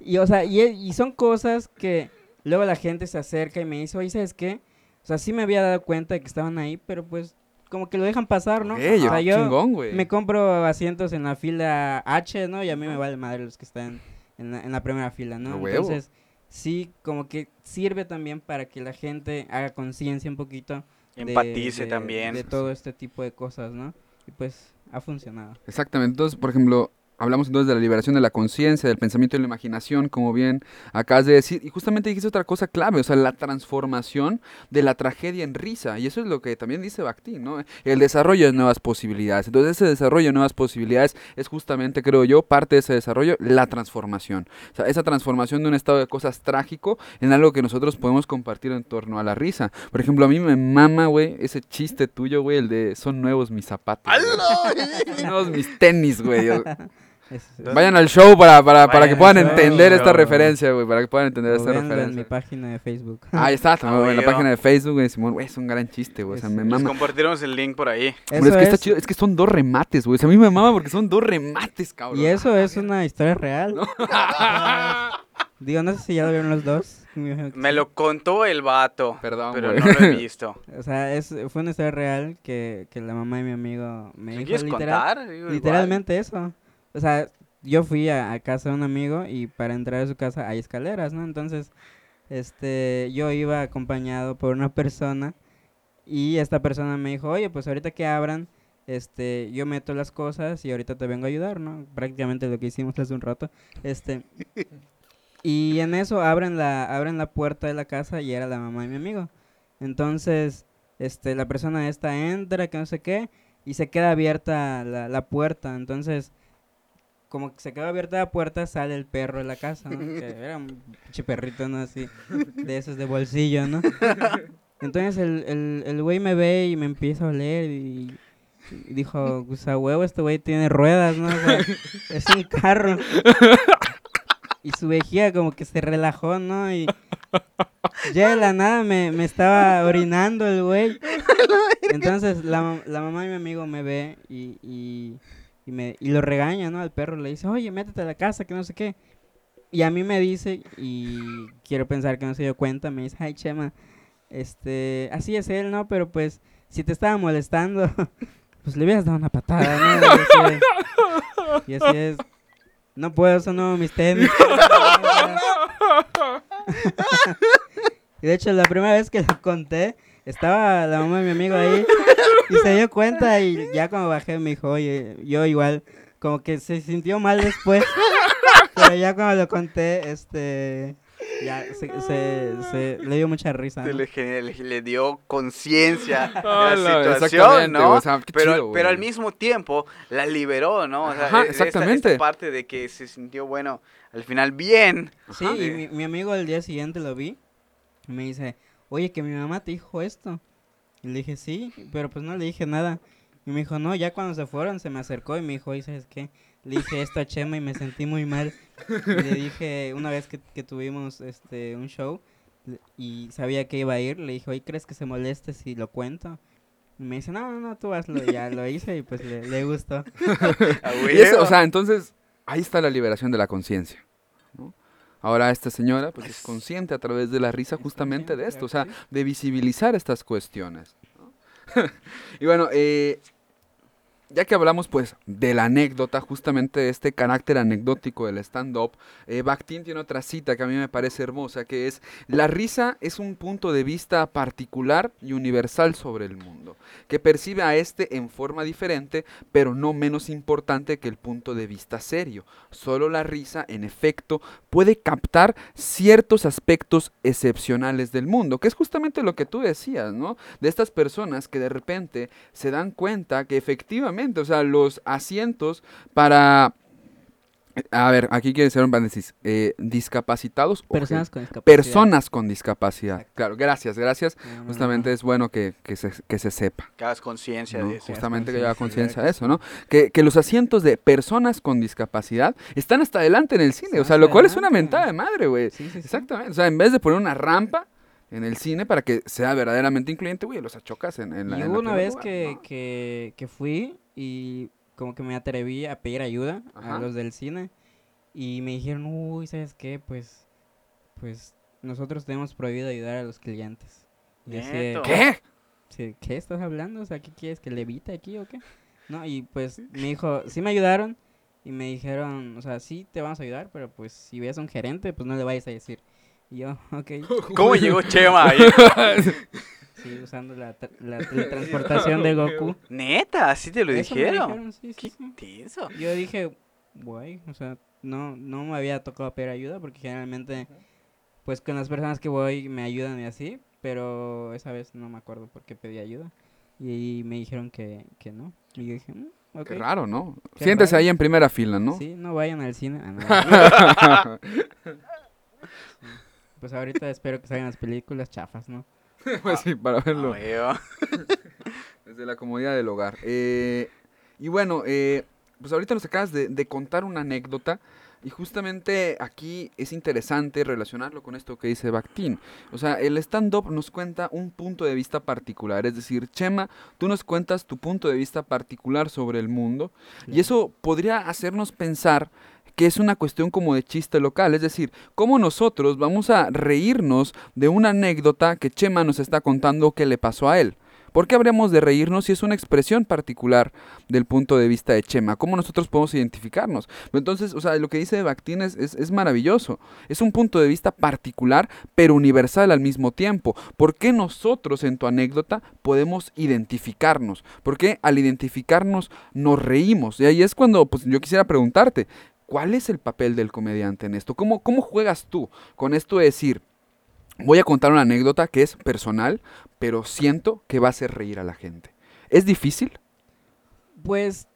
[SPEAKER 2] y, o sea, y, e- y son cosas que luego la gente se acerca y me dice, oye, ¿sabes qué? O sea, sí me había dado cuenta de que estaban ahí, pero pues como que lo dejan pasar, ¿no?
[SPEAKER 3] Ok,
[SPEAKER 2] o sea, yo
[SPEAKER 3] chingón, güey.
[SPEAKER 2] me compro asientos en la fila H, ¿no? Y a mí me vale madre los que están en la, en la primera fila, ¿no?
[SPEAKER 3] Huevo.
[SPEAKER 2] Entonces, sí como que sirve también para que la gente haga conciencia un poquito de-
[SPEAKER 4] Empatice
[SPEAKER 2] de-
[SPEAKER 4] también.
[SPEAKER 2] de todo este tipo de cosas, ¿no? Y pues ha funcionado.
[SPEAKER 3] Exactamente. Entonces, por ejemplo, hablamos entonces de la liberación de la conciencia, del pensamiento y la imaginación, como bien acabas de decir. Y justamente dijiste otra cosa clave, o sea, la transformación de la tragedia en risa. Y eso es lo que también dice Bakhtin, ¿no? El desarrollo de nuevas posibilidades. Entonces, ese desarrollo de nuevas posibilidades es justamente, creo yo, parte de ese desarrollo, la transformación. O sea, esa transformación de un estado de cosas trágico en algo que nosotros podemos compartir en torno a la risa. Por ejemplo, a mí me mama, güey, ese chiste tuyo, güey, el de son nuevos mis zapatos. Son nuevos mis tenis, güey. Vayan al show para, para, para que puedan entender esta referencia, güey. Para que puedan entender
[SPEAKER 2] o
[SPEAKER 3] esta
[SPEAKER 2] véanlo en mi
[SPEAKER 3] referencia.
[SPEAKER 2] página de Facebook.
[SPEAKER 3] Ahí está, también, en la página de Facebook, güey, Simón, güey, es un gran chiste, güey. O sea, me mama.
[SPEAKER 4] compartiremos el link por ahí.
[SPEAKER 3] Hombre, es que está chido, es que son dos remates, güey. O sea, a mí me mama porque son dos remates, cabrón.
[SPEAKER 2] Y eso es una historia real. Digo, no sé si ya lo vieron los dos. Me
[SPEAKER 4] lo contó el vato,
[SPEAKER 3] Perdón,
[SPEAKER 4] pero
[SPEAKER 3] güey.
[SPEAKER 4] no lo he visto.
[SPEAKER 2] O sea, es, fue una historia real que, que la mamá de mi amigo me
[SPEAKER 4] ¿Me
[SPEAKER 2] dijo
[SPEAKER 4] quieres
[SPEAKER 2] literal-
[SPEAKER 4] contar? Digo, igual.
[SPEAKER 2] literalmente eso. O sea, yo fui a, casa de un amigo y para entrar a su casa hay escaleras, ¿no? Entonces, este, yo iba acompañado por una persona y esta persona me dijo, oye, pues ahorita que abran, este, yo meto las cosas y ahorita te vengo a ayudar, ¿no? Prácticamente lo que hicimos hace un rato. Este, y en eso abren la, abren la puerta de la casa y era la mamá de mi amigo. Entonces, este, la persona esta entra, que no sé qué, y se queda abierta la, la puerta. Entonces, como que se queda abierta la puerta, sale el perro de la casa, ¿no? Que era un pinche perrito, ¿no? Así, de esos de bolsillo, ¿no? Entonces el, el, el güey me ve y me empieza a oler y, dijo, pues a huevo este güey tiene ruedas, ¿no? O sea, es un carro. Y su vejiga como que se relajó, ¿no? Y ya de la nada me, me estaba orinando el güey. Entonces la, la mamá de mi amigo me ve y, y, y me, y lo regaña, ¿no? Al perro le dice, oye, métete a la casa, que no sé qué. Y a mí me dice, y quiero pensar que no se dio cuenta, me dice, ay, Chema, este, así es él, ¿no? Pero pues, si te estaba molestando, pues le hubieras dado una patada, ¿no? Y así, es- y así es. No puedo, son nuevos mis tenis. y de hecho, la primera vez que lo conté, estaba la mamá de mi amigo ahí y se dio cuenta y ya cuando bajé me dijo, oye, yo igual, como que se sintió mal después. Pero ya cuando lo conté, este, ya se, se, se- le dio mucha risa. ¿no?
[SPEAKER 4] le, le- le dio conciencia de
[SPEAKER 3] Ah,
[SPEAKER 4] la
[SPEAKER 3] la-
[SPEAKER 4] situación,
[SPEAKER 3] exactamente,
[SPEAKER 4] ¿no?
[SPEAKER 3] o sea, qué
[SPEAKER 4] pero,
[SPEAKER 3] chido,
[SPEAKER 4] pero al mismo tiempo la liberó, ¿no? O sea,
[SPEAKER 3] Ajá,
[SPEAKER 4] e- esta-
[SPEAKER 3] exactamente.
[SPEAKER 4] Esta, parte de que se sintió, bueno, al final bien.
[SPEAKER 2] Sí,
[SPEAKER 4] Ajá.
[SPEAKER 2] y mi, mi amigo el día siguiente lo vi y me dice, oye, que mi mamá te dijo esto. Y le dije, sí, pero pues no le dije nada. Y me dijo, no, ya cuando se fueron se me acercó y me dijo, oye, ¿sabes qué? Le dije esto a Chema y me sentí muy mal. Y le dije, una vez que, que tuvimos este un show y sabía que iba a ir, le dije, oye, ¿crees que se moleste si lo cuento? Y me dice, no, no, no, tú hazlo. Y ya lo hice y pues le, le gustó.
[SPEAKER 3] Y eso, o sea, entonces, ahí está la liberación de la conciencia. ¿no? Ahora esta señora pues, es consciente a través de la risa justamente de esto, o sea, de visibilizar estas cuestiones. ¿no? y bueno, eh, ya que hablamos pues de la anécdota, justamente de este carácter anecdótico del stand-up, eh, Bakhtin tiene otra cita que a mí me parece hermosa, que es, la risa es un punto de vista particular y universal sobre el mundo, que percibe a este en forma diferente, pero no menos importante que el punto de vista serio. Solo la risa, en efecto, puede captar ciertos aspectos excepcionales del mundo, que es justamente lo que tú decías, ¿no? De estas personas que de repente se dan cuenta que efectivamente, o sea, los asientos para... A ver, aquí quiere ser un paréntesis. eh, discapacitados o
[SPEAKER 2] Personas
[SPEAKER 3] gen-
[SPEAKER 2] con discapacidad.
[SPEAKER 3] personas con discapacidad.
[SPEAKER 2] Exacto.
[SPEAKER 3] Claro, gracias, gracias.
[SPEAKER 2] No, no,
[SPEAKER 3] Justamente
[SPEAKER 2] no.
[SPEAKER 3] es bueno que, que se, que se sepa.
[SPEAKER 4] Que hagas conciencia
[SPEAKER 3] ¿no?
[SPEAKER 4] de eso.
[SPEAKER 3] Justamente que
[SPEAKER 2] conciencia,
[SPEAKER 3] haya conciencia de eso, ¿no? Que, que los asientos de personas con discapacidad están hasta adelante en el cine, o sea, lo cual es una mentada de madre, güey.
[SPEAKER 2] Sí, sí, sí.
[SPEAKER 3] Exactamente, o sea, en vez de poner una rampa en el cine para que sea verdaderamente incluyente, güey, los achocas en, en la
[SPEAKER 2] Y
[SPEAKER 3] en
[SPEAKER 2] hubo
[SPEAKER 3] la
[SPEAKER 2] una vez
[SPEAKER 3] lugar,
[SPEAKER 2] que,
[SPEAKER 3] ¿no?
[SPEAKER 2] que, que fui y como que me atreví a pedir ayuda
[SPEAKER 3] Ajá.
[SPEAKER 2] a los del cine y me dijeron, uy, ¿sabes qué? Pues, pues nosotros tenemos prohibido ayudar a los clientes. Y así.
[SPEAKER 3] ¿Qué?
[SPEAKER 2] sí, ¿Qué estás hablando? O sea, ¿qué quieres? ¿Que levite aquí o qué? No, y pues me dijo, sí me ayudaron y me dijeron, o sea, sí te vamos a ayudar, pero pues si ves a un gerente, pues no le vayas a decir. Y yo, ok.
[SPEAKER 4] ¿Cómo llegó Chema ahí?
[SPEAKER 2] Sí, usando la, tra- la teletransportación de Goku.
[SPEAKER 4] Neta, así te lo
[SPEAKER 2] Eso me
[SPEAKER 4] dijeron.
[SPEAKER 2] sí, sí,
[SPEAKER 4] Qué
[SPEAKER 2] sí.
[SPEAKER 4] intenso.
[SPEAKER 2] Yo dije, guay, o sea, no, no me había tocado pedir ayuda porque generalmente, pues con las personas que voy me ayudan y así, pero esa vez no me acuerdo por qué pedí ayuda. Y me dijeron que, que no. Y yo dije, "Mm, ok.
[SPEAKER 3] Qué raro, ¿no?
[SPEAKER 2] Qué
[SPEAKER 3] Siéntese
[SPEAKER 2] raro.
[SPEAKER 3] ahí en primera fila, ¿no?
[SPEAKER 2] Sí, no vayan al cine. Ah, no. pues ahorita espero que salgan las películas chafas, ¿no?
[SPEAKER 3] Pues sí, para
[SPEAKER 4] Ah,
[SPEAKER 3] verlo
[SPEAKER 4] veo.
[SPEAKER 3] desde la comodidad del hogar. Eh, y bueno, eh, pues ahorita nos acabas de, de contar una anécdota y justamente aquí es interesante relacionarlo con esto que dice Bakhtin. O sea, el stand-up nos cuenta un punto de vista particular, es decir, Chema, tú nos cuentas tu punto de vista particular sobre el mundo y eso podría hacernos pensar que es una cuestión como de chiste local, es decir, cómo nosotros vamos a reírnos de una anécdota que Chema nos está contando que le pasó a él. ¿Por qué habríamos de reírnos si es una expresión particular del punto de vista de Chema? ¿Cómo nosotros podemos identificarnos? Entonces, o sea, lo que dice Bakhtin es, maravilloso. Es un punto de vista particular, pero universal al mismo tiempo. ¿Por qué nosotros en tu anécdota podemos identificarnos? ¿Por qué al identificarnos nos reímos? Y ahí es cuando pues, yo quisiera preguntarte, ¿cuál es el papel del comediante en esto? ¿Cómo, cómo juegas tú con esto de decir, voy a contar una anécdota que es personal, pero siento que va a hacer reír a la gente? ¿Es difícil?
[SPEAKER 2] Pues,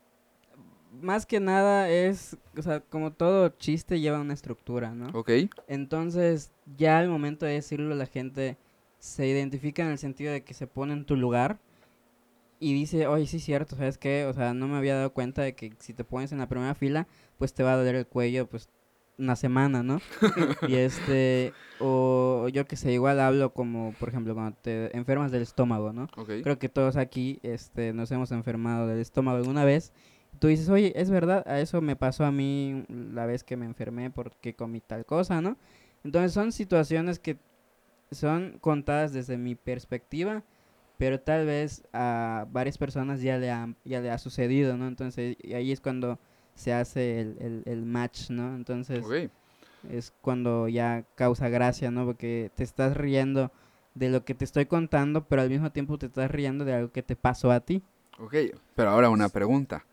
[SPEAKER 2] más que nada es, o sea, como todo chiste lleva una estructura, ¿no?
[SPEAKER 3] ¿Ok?
[SPEAKER 2] Entonces, ya al momento de decirlo, la gente se identifica en el sentido de que se pone en tu lugar y dice, oye, sí es cierto, ¿sabes qué? O sea, no me había dado cuenta de que si te pones en la primera fila, pues te va a doler el cuello, pues, una semana, ¿no? y este, o yo que sé, igual hablo como, por ejemplo, cuando te enfermas del estómago, ¿no?
[SPEAKER 3] Ok.
[SPEAKER 2] Creo que todos aquí este, nos hemos enfermado del estómago alguna vez. Tú dices, oye, es verdad, a eso me pasó a mí la vez que me enfermé porque comí tal cosa, ¿no? Entonces son situaciones que son contadas desde mi perspectiva, pero tal vez a varias personas ya le ha, ya le ha sucedido, ¿no? Entonces y ahí es cuando se hace el, el, el match, ¿no? Entonces es cuando ya causa gracia, ¿no? Porque te estás riendo de lo que te estoy contando, pero al mismo tiempo te estás riendo de algo que te pasó a ti.
[SPEAKER 3] Ok, pero ahora una pregunta.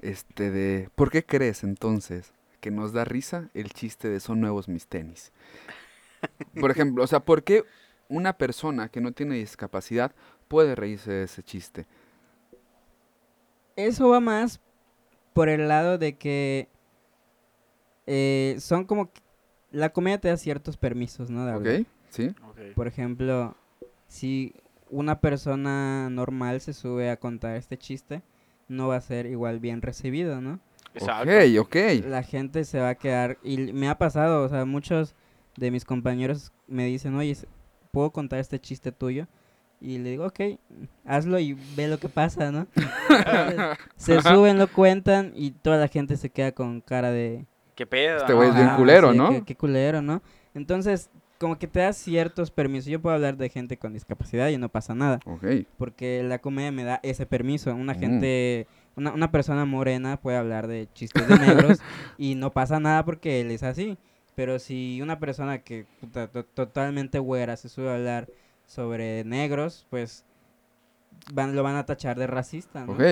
[SPEAKER 3] Este de, ¿por qué crees entonces que nos da risa el chiste de son nuevos mis tenis? Por ejemplo, o sea, ¿por qué una persona que no tiene discapacidad puede reírse de ese chiste?
[SPEAKER 2] Eso va más por el lado de que eh, son como... que- La comedia te da ciertos permisos, ¿no?
[SPEAKER 3] ¿Ok? ¿Sí?
[SPEAKER 2] Por ejemplo, si una persona normal se sube a contar este chiste, no va a ser igual bien recibido, ¿no?
[SPEAKER 4] Exacto.
[SPEAKER 3] Ok, ok.
[SPEAKER 2] la gente se va a quedar y me ha pasado, o sea, muchos de mis compañeros me dicen, oye, ¿puedo contar este chiste tuyo? Y le digo, ok, hazlo y ve lo que pasa, ¿no? Entonces, se suben, lo cuentan y toda la gente se queda con cara de...
[SPEAKER 4] ¿Qué pedo?
[SPEAKER 3] Este güey es bien
[SPEAKER 2] "Ajá,
[SPEAKER 3] culero,
[SPEAKER 2] sí,
[SPEAKER 3] ¿no?
[SPEAKER 2] Qué, qué culero, ¿no? Entonces, como que te da ciertos permisos. Yo puedo hablar de gente con discapacidad y no pasa nada
[SPEAKER 3] Ok.
[SPEAKER 2] porque la comedia me da ese permiso. Una
[SPEAKER 3] Mm.
[SPEAKER 2] gente, una, una persona morena puede hablar de chistes de negros y no pasa nada porque él es así. Pero si una persona que puta, to- totalmente güera se sube a hablar sobre negros, pues van, lo van a tachar de racista, ¿no?
[SPEAKER 3] Ok.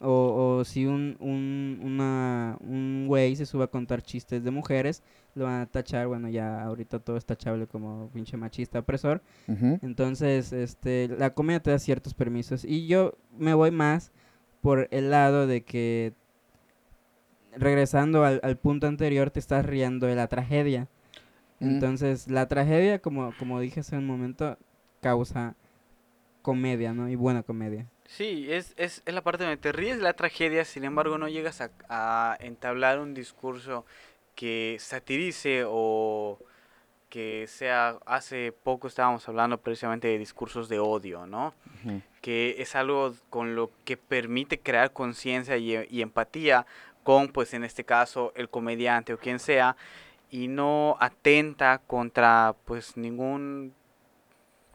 [SPEAKER 2] O, o si un, un, una, un güey se sube a contar chistes de mujeres, lo van a tachar, bueno, ya ahorita todo es tachable como pinche machista opresor.
[SPEAKER 3] Ujú.
[SPEAKER 2] Entonces, este, la comedia te da ciertos permisos. Y yo me voy más por el lado de que, regresando al, al punto anterior, te estás riendo de la tragedia.
[SPEAKER 3] Mm.
[SPEAKER 2] Entonces, la tragedia, como, como dije hace un momento, causa comedia, ¿no? Y buena comedia.
[SPEAKER 4] Sí, es, es, es la parte donde te ríes de la tragedia, sin embargo no llegas a, a entablar un discurso que satirice o que sea, hace poco estábamos hablando precisamente de discursos de odio, ¿no? Que es algo con lo que permite crear conciencia y, y empatía con, pues en este caso, el comediante o quien sea, y no atenta contra, pues, ningún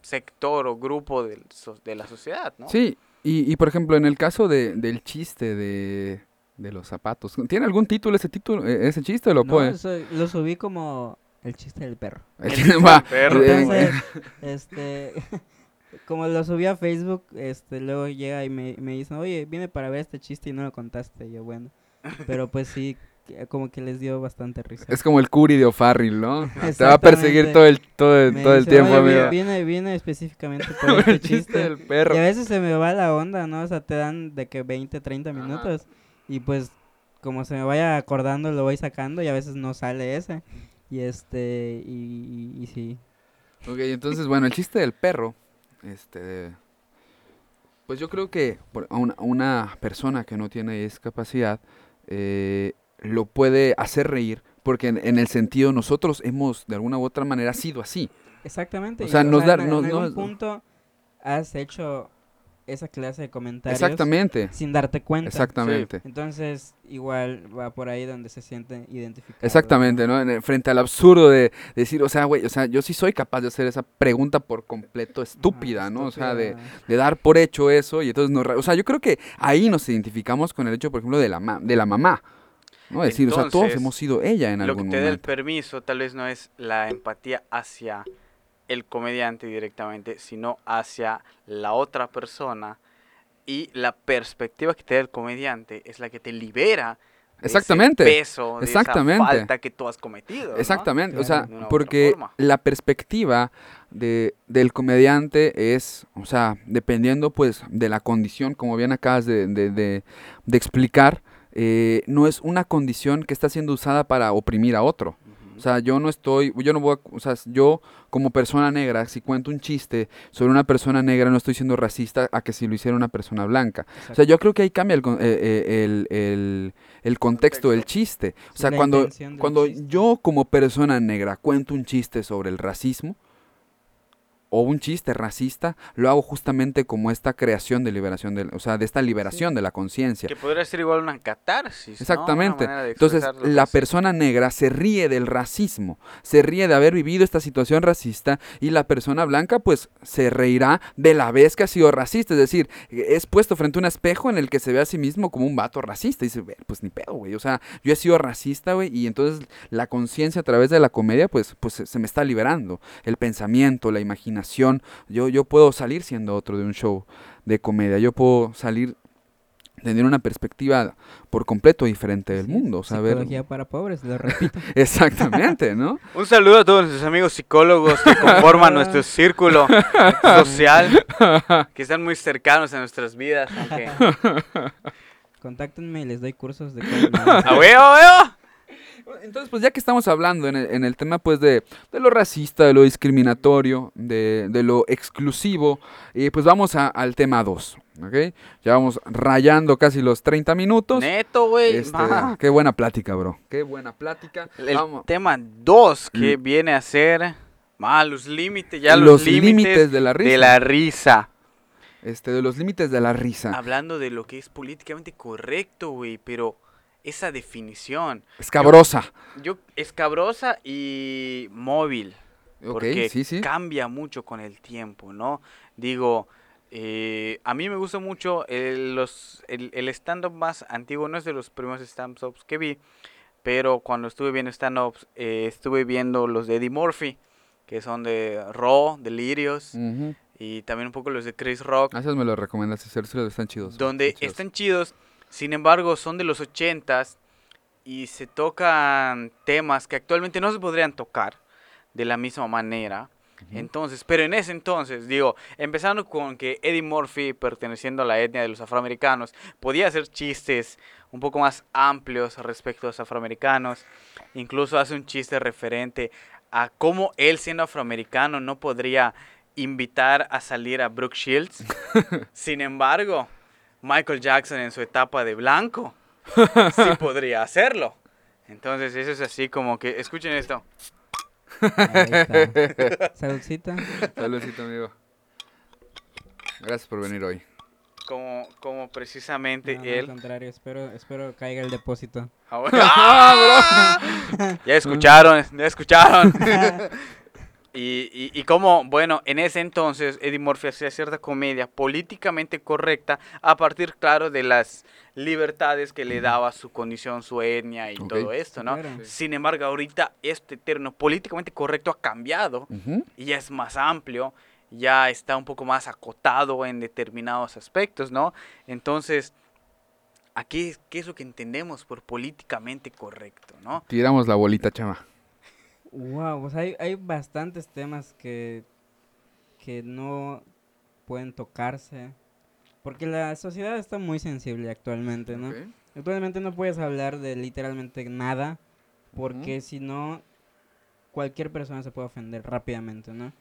[SPEAKER 4] sector o grupo del so- de la sociedad, ¿no?
[SPEAKER 3] Sí, y, y por ejemplo, en el caso de, del chiste de, de los zapatos, ¿tiene algún título ese título, e- ese chiste? ¿Lo
[SPEAKER 2] No,
[SPEAKER 3] puede?
[SPEAKER 2] eso lo subí como El chiste del perro.
[SPEAKER 3] Va,
[SPEAKER 4] perro.
[SPEAKER 3] eh,
[SPEAKER 2] Entonces, este, como lo subí a Facebook, este, luego llega y me, me dicen, oye, viene para ver este chiste y no lo contaste. Y yo, bueno, pero pues sí, como que les dio bastante risa.
[SPEAKER 3] Es como el Curi de O'Farrill, ¿no? Te va a perseguir todo el, todo el, todo el
[SPEAKER 2] dice,
[SPEAKER 3] tiempo,
[SPEAKER 2] "Oye,
[SPEAKER 3] amigo.
[SPEAKER 2] Viene, viene específicamente por este
[SPEAKER 3] el chiste
[SPEAKER 2] chiste.
[SPEAKER 3] del perro.
[SPEAKER 2] Y a veces se me va la onda, ¿no? O sea, te dan de que 20, 30
[SPEAKER 3] Ajá.
[SPEAKER 2] minutos. Y pues, como se me vaya acordando, lo voy sacando y a veces no sale ese. Y este, y, y, y sí.
[SPEAKER 3] Ok, entonces, bueno, el chiste del perro, este, pues yo creo que una, una persona que no tiene discapacidad eh, lo puede hacer reír, porque en, en el sentido nosotros hemos de alguna u otra manera sido así.
[SPEAKER 2] Exactamente.
[SPEAKER 3] O
[SPEAKER 2] y,
[SPEAKER 3] sea, nos da-
[SPEAKER 2] en, algún
[SPEAKER 3] nos-
[SPEAKER 2] punto has hecho esa clase de comentarios
[SPEAKER 3] Exactamente,
[SPEAKER 2] sin darte cuenta.
[SPEAKER 3] exactamente.
[SPEAKER 2] Entonces, igual va por ahí donde se siente identificado.
[SPEAKER 3] Exactamente, ¿no? En el- frente al absurdo de decir, o sea, güey, o sea, yo sí soy capaz de hacer esa pregunta por completo estúpida, ¿no? O sea, de, de dar por hecho eso y entonces nos, ra- o sea, yo creo que ahí nos identificamos con el hecho, por ejemplo, de la ma- de la mamá, ¿no? Es decir, o sea, todos hemos sido ella en
[SPEAKER 4] Lo que
[SPEAKER 3] algún
[SPEAKER 4] te da el
[SPEAKER 3] momento.
[SPEAKER 4] permiso tal vez no es la empatía hacia el comediante directamente, sino hacia la otra persona. Y la perspectiva que te da el comediante es la que te libera de
[SPEAKER 3] Exactamente,
[SPEAKER 4] ese peso, de
[SPEAKER 3] exactamente.
[SPEAKER 4] esa falta que tú has cometido. ¿no?
[SPEAKER 3] Exactamente, o sea, porque la perspectiva de, del comediante es, o sea, dependiendo pues de la condición, como bien acabas de, de- de- de explicar, eh, no es una condición que está siendo usada para oprimir a otro. O sea, yo no estoy, yo no voy a, o sea, yo como persona negra, si cuento un chiste sobre una persona negra, no estoy siendo racista a que si lo hiciera una persona blanca. O sea, yo creo que ahí cambia el, con- eh, eh, el, el- el contexto del chiste. O sea,
[SPEAKER 2] la
[SPEAKER 3] cuando, cuando yo como persona negra cuento un chiste sobre el racismo, o un chiste racista, lo hago justamente como esta creación de liberación, del, o sea, de esta liberación de la conciencia.
[SPEAKER 4] Que podría ser igual una catarsis. ¿no? Una
[SPEAKER 3] Exactamente.
[SPEAKER 4] manera de
[SPEAKER 3] Entonces, la
[SPEAKER 4] es.
[SPEAKER 3] persona negra se ríe del racismo, se ríe de haber vivido esta situación racista y la persona blanca pues se reirá de la vez que ha sido racista. Es decir, es puesto frente a un espejo en el que se ve a sí mismo como un vato racista y dice, "Ve, pues ni pedo, güey. O sea, yo he sido racista, güey, y entonces la conciencia a través de la comedia pues, pues se me está liberando. El pensamiento, la imaginación. Yo, yo puedo salir siendo otro de un show de comedia. Yo puedo salir tener una perspectiva por completo diferente del
[SPEAKER 2] Sí,
[SPEAKER 3] mundo, saber
[SPEAKER 2] Psicología para pobres, lo repito.
[SPEAKER 3] exactamente, ¿no?
[SPEAKER 4] Un saludo a todos nuestros amigos psicólogos que conforman nuestro círculo social, que están muy cercanos a nuestras vidas. aunque-
[SPEAKER 2] Contáctenme y les doy cursos de cómo-
[SPEAKER 4] ¡A huevo, a huevo!
[SPEAKER 3] Entonces, pues ya que estamos hablando en el, en el tema pues de, de lo racista, de lo discriminatorio, de, de lo exclusivo, y pues vamos a- al tema 2, ¿ok? Ya vamos rayando casi los 30 minutos.
[SPEAKER 4] Neto, güey.
[SPEAKER 3] Este, qué buena plática, bro. Qué buena plática.
[SPEAKER 4] El
[SPEAKER 3] Vamos.
[SPEAKER 4] tema 2 que
[SPEAKER 3] Mm.
[SPEAKER 4] viene a ser ah, los límites, ya
[SPEAKER 3] Los
[SPEAKER 4] los,
[SPEAKER 3] límites de la risa.
[SPEAKER 4] de la risa.
[SPEAKER 3] Este, de los límites de la risa.
[SPEAKER 4] Hablando de lo que es políticamente correcto, güey, pero esa definición,
[SPEAKER 3] Escabrosa.
[SPEAKER 4] yo escabrosa y móvil.
[SPEAKER 3] Ok,
[SPEAKER 4] porque
[SPEAKER 3] sí, sí.
[SPEAKER 4] cambia mucho con el tiempo, ¿no? Digo, eh, a mí me gusta mucho el, los, el, el stand-up más antiguo, no es de los primeros stand-ups que vi, pero cuando estuve viendo stand-ups, eh, estuve viendo los de Eddie Murphy, que son de Raw, Delirios,
[SPEAKER 3] Ujú.
[SPEAKER 4] y también un poco los de Chris Rock,
[SPEAKER 3] Ah, Esos me los recomendaste, Sergio, están chidos.
[SPEAKER 4] donde
[SPEAKER 3] chidos.
[SPEAKER 4] están chidos, sin embargo son de los ochentas y se tocan temas que actualmente no se podrían tocar de la misma manera. Entonces, pero en ese entonces, digo, empezando con que Eddie Murphy, perteneciendo a la etnia de los afroamericanos, podía hacer chistes un poco más amplios respecto a los afroamericanos. Incluso hace un chiste referente a cómo él, siendo afroamericano, no podría invitar a salir a Brooke Shields. Sin embargo, Michael Jackson en su etapa de blanco sí podría hacerlo. Entonces, eso es así como que, escuchen esto.
[SPEAKER 2] Ahí está. Saludcita.
[SPEAKER 3] Saludcito, amigo. Gracias por venir hoy.
[SPEAKER 4] Como, como precisamente
[SPEAKER 2] No, no, al
[SPEAKER 4] él.
[SPEAKER 2] contrario, espero, espero caiga el depósito.
[SPEAKER 4] Ah, bueno. ¡Ah! Ya escucharon, ya escucharon. Y, y, y como, bueno, en ese entonces Eddie Murphy hacía cierta comedia políticamente correcta a partir, claro, de las libertades que le daba su condición, su etnia y todo esto, ¿no?
[SPEAKER 2] Claro.
[SPEAKER 4] Sin embargo, ahorita este término políticamente correcto ha cambiado
[SPEAKER 3] Ujú.
[SPEAKER 4] y ya es más amplio, ya está un poco más acotado en determinados aspectos, ¿no? Entonces, aquí, ¿qué es lo que entendemos por políticamente correcto, ¿no?
[SPEAKER 3] Tiramos la bolita, chama.
[SPEAKER 2] Wow, pues hay, hay bastantes temas que, que no pueden tocarse. Porque la sociedad está muy sensible actualmente, ¿no? Actualmente no puedes hablar de literalmente nada, porque si no, cualquier persona se puede ofender rápidamente, ¿no?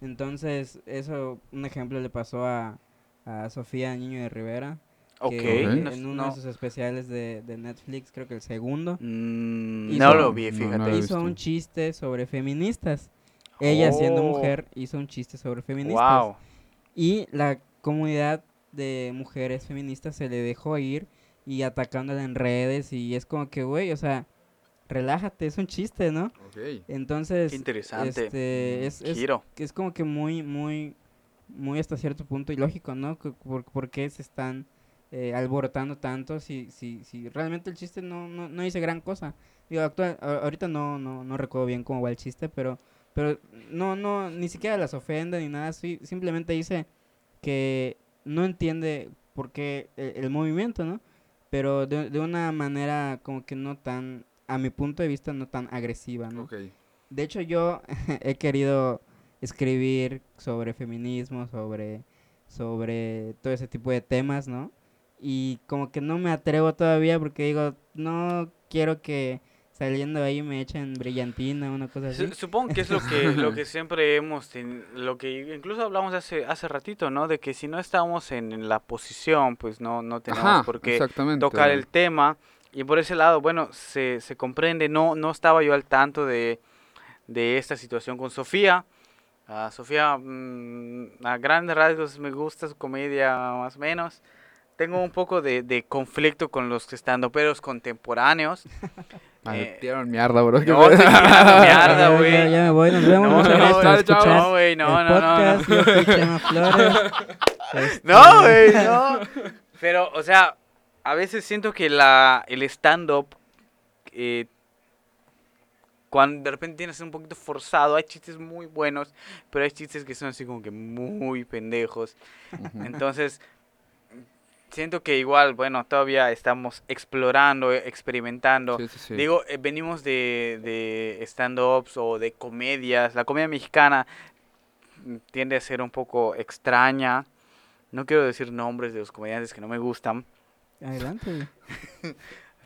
[SPEAKER 2] Entonces, eso, un ejemplo le pasó a, a Sofía Niño de Rivera,
[SPEAKER 4] Ok,
[SPEAKER 2] en
[SPEAKER 4] no-
[SPEAKER 2] uno
[SPEAKER 4] no,
[SPEAKER 2] de sus especiales de, de Netflix, creo que el segundo,
[SPEAKER 4] mm,
[SPEAKER 2] hizo-
[SPEAKER 4] no lo vi, fíjate.
[SPEAKER 3] no
[SPEAKER 2] hizo un chiste sobre feministas. Ella siendo
[SPEAKER 4] Oh.
[SPEAKER 2] mujer hizo un chiste sobre feministas.
[SPEAKER 4] Wow.
[SPEAKER 2] Y la comunidad de mujeres feministas se le dejó ir y atacándola en redes y es como que, güey, o sea, relájate, es un chiste, ¿no?
[SPEAKER 3] Ok.
[SPEAKER 2] Entonces,
[SPEAKER 4] Qué interesante.
[SPEAKER 2] este, es, es,
[SPEAKER 4] Giro.
[SPEAKER 2] es como que muy, muy, muy hasta cierto punto ilógico, ¿no? Que ¿Por, por qué se están eh, alborotando tanto si, si, si realmente el chiste no, no, no dice gran cosa? Digo, actual, ahorita no, no, no recuerdo bien cómo va el chiste, pero, pero no, no, ni siquiera las ofende ni nada, sí, simplemente dice que no entiende por qué el, el movimiento, ¿no? Pero de, de una manera como que no tan, a mi punto de vista, no tan agresiva, ¿no? De hecho, yo he querido escribir sobre feminismo, sobre, sobre todo ese tipo de temas, ¿no? Y como que no me atrevo todavía porque digo, no quiero que saliendo ahí me echen brillantina, una cosa así.
[SPEAKER 4] Su- Supongo que es lo que, lo que siempre hemos, lo que incluso hablamos hace, hace ratito, ¿no? De que si no estamos en, en la posición, pues no, no tenemos
[SPEAKER 3] Ajá,
[SPEAKER 4] por qué tocar el tema. Y por ese lado, bueno, se, se comprende, no, no estaba yo al tanto de, de esta situación con Sofía. Ah, Sofía, mm, a grandes rasgos me gusta su comedia más o menos. Tengo un poco de, de conflicto con los estandoperos contemporáneos.
[SPEAKER 3] Ah,
[SPEAKER 4] eh,
[SPEAKER 3] tiraron mierda, bro.
[SPEAKER 4] no, te mierda, güey.
[SPEAKER 2] ya, ya me voy, nos vemos.
[SPEAKER 4] No,
[SPEAKER 2] muchas
[SPEAKER 4] no,
[SPEAKER 3] chao,
[SPEAKER 2] escuchar
[SPEAKER 4] No, güey, no, no, no, no.
[SPEAKER 2] podcast. Yo fui Chema Flores.
[SPEAKER 4] No, güey, no. Pero, o sea, a veces siento que la, el stand-up, eh, cuando de repente tienes un poquito forzado, hay chistes muy buenos, pero hay chistes que son así como que muy pendejos. Entonces, siento que igual, bueno, todavía estamos explorando, eh, experimentando.
[SPEAKER 3] Sí, sí, sí.
[SPEAKER 4] Digo, eh, venimos de, de stand-ups o de comedias. La comedia mexicana mm, tiende a ser un poco extraña. No quiero decir nombres de los comediantes que no me gustan.
[SPEAKER 2] Adelante.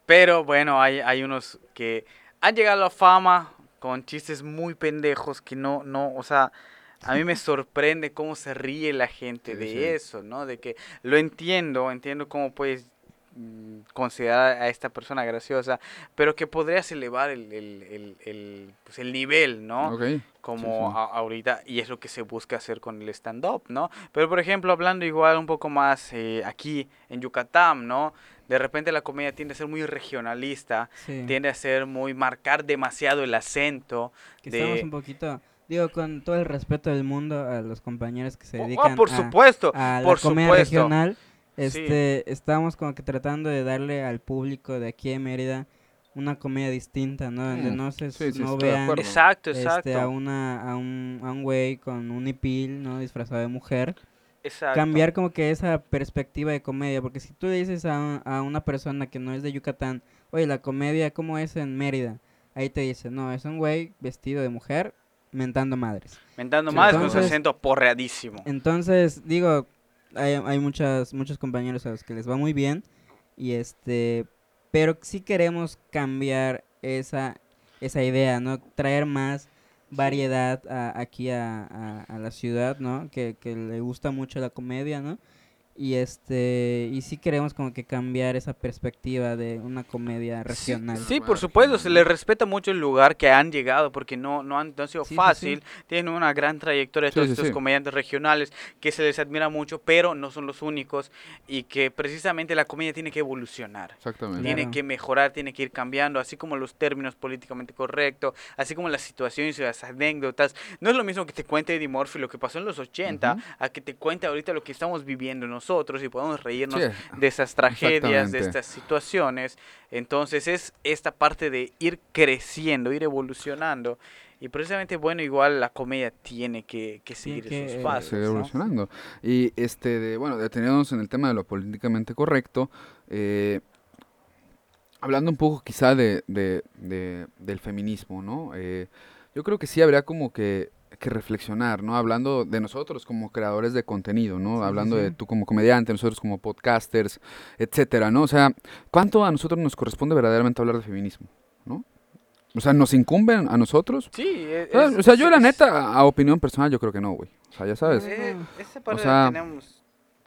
[SPEAKER 4] Pero bueno, hay, hay unos que han llegado a la fama con chistes muy pendejos que no, no, o sea, a mí me sorprende cómo se ríe la gente
[SPEAKER 3] Sí,
[SPEAKER 4] de
[SPEAKER 3] sí.
[SPEAKER 4] eso, ¿no? De que lo entiendo, entiendo cómo puedes mm, considerar a esta persona graciosa, pero que podrías elevar el, el, el, el, pues, el nivel, ¿no?
[SPEAKER 3] Ok.
[SPEAKER 4] como
[SPEAKER 3] Sí, sí.
[SPEAKER 4] a- ahorita y es lo que se busca hacer con el stand-up, ¿no? Pero por ejemplo, hablando igual un poco más eh, aquí en Yucatán, ¿no? De repente la comedia tiende a ser muy regionalista,
[SPEAKER 2] Sí.
[SPEAKER 4] tiende a ser muy marcar demasiado el acento.
[SPEAKER 2] Que
[SPEAKER 4] de-
[SPEAKER 2] estamos un poquito, digo, con todo el respeto del mundo a los compañeros que se
[SPEAKER 4] Oh,
[SPEAKER 2] dedican
[SPEAKER 4] oh, por
[SPEAKER 2] a,
[SPEAKER 4] supuesto,
[SPEAKER 2] a
[SPEAKER 4] por
[SPEAKER 2] la comedia
[SPEAKER 4] supuesto.
[SPEAKER 2] regional.
[SPEAKER 4] Sí.
[SPEAKER 2] Este, estamos como que tratando de darle al público de aquí en Mérida una comedia distinta, ¿no? Donde
[SPEAKER 3] Mm,
[SPEAKER 2] no se
[SPEAKER 3] sí, sí,
[SPEAKER 2] no
[SPEAKER 3] de
[SPEAKER 2] vean.
[SPEAKER 4] Exacto,
[SPEAKER 2] este,
[SPEAKER 4] exacto.
[SPEAKER 2] a una a un a un güey con un hipil, ¿no? Disfrazado de mujer.
[SPEAKER 4] exacto.
[SPEAKER 2] Cambiar como que esa perspectiva de comedia, porque si tú le dices a, un- a una persona que no es de Yucatán, oye, la comedia, ¿cómo es en Mérida? Ahí te dice, no, es un güey vestido de mujer mentando madres.
[SPEAKER 4] Mentando
[SPEAKER 3] Sí,
[SPEAKER 4] más con su acento porreadísimo.
[SPEAKER 2] Entonces, digo, hay, hay muchas, muchos compañeros a los que les va muy bien. Y este, pero sí queremos cambiar esa, esa idea, ¿no? Traer más variedad a- aquí a, a- a la ciudad, ¿no? Que, que le gusta mucho la comedia, ¿no? Y este y sí queremos como que cambiar esa perspectiva de una comedia regional.
[SPEAKER 4] Sí, por supuesto, se les respeta mucho el lugar que han llegado porque no, no, han, no sido
[SPEAKER 2] Sí, sí, sí.
[SPEAKER 4] fácil. Tienen una gran trayectoria
[SPEAKER 3] Sí,
[SPEAKER 4] todos
[SPEAKER 3] sí,
[SPEAKER 4] estos
[SPEAKER 3] sí.
[SPEAKER 4] comediantes regionales que se les admira mucho, pero no son los únicos y que precisamente la comedia tiene que evolucionar.
[SPEAKER 3] Exactamente.
[SPEAKER 2] Claro.
[SPEAKER 4] Tiene que mejorar, tiene que ir cambiando, así como los términos políticamente correctos, así como las situaciones y las anécdotas. No es lo mismo que te cuente Eddie Murphy lo que pasó en los 80,
[SPEAKER 3] Ujú.
[SPEAKER 4] a que te cuente ahorita lo que estamos viviendo nosotros y podemos reírnos
[SPEAKER 3] Sí,
[SPEAKER 4] de esas tragedias, de estas situaciones. Entonces es esta parte de ir creciendo, ir evolucionando. Y precisamente, bueno, igual la comedia tiene que, que seguir
[SPEAKER 2] que,
[SPEAKER 4] esos
[SPEAKER 2] eh,
[SPEAKER 4] pasos.
[SPEAKER 3] seguir
[SPEAKER 4] ¿no?
[SPEAKER 3] evolucionando. Y este, de, bueno, deteniéndonos en el tema de lo políticamente correcto, eh, hablando un poco quizá de, de- de- del feminismo, ¿no? Eh, yo creo que sí habría como que, que reflexionar, ¿no? Hablando de nosotros como creadores de contenido, ¿no?
[SPEAKER 2] Sí, sí,
[SPEAKER 3] Hablando de tú como comediante, nosotros como podcasters, etcétera, ¿no? O sea, ¿cuánto a nosotros nos corresponde verdaderamente hablar de feminismo, ¿no? O sea, ¿nos incumben a nosotros?
[SPEAKER 4] Sí, es-
[SPEAKER 3] o sea, yo la neta, a opinión personal, yo creo que no, güey. O sea, ya sabes.
[SPEAKER 4] eh, esa parte
[SPEAKER 3] sea,
[SPEAKER 4] tenemos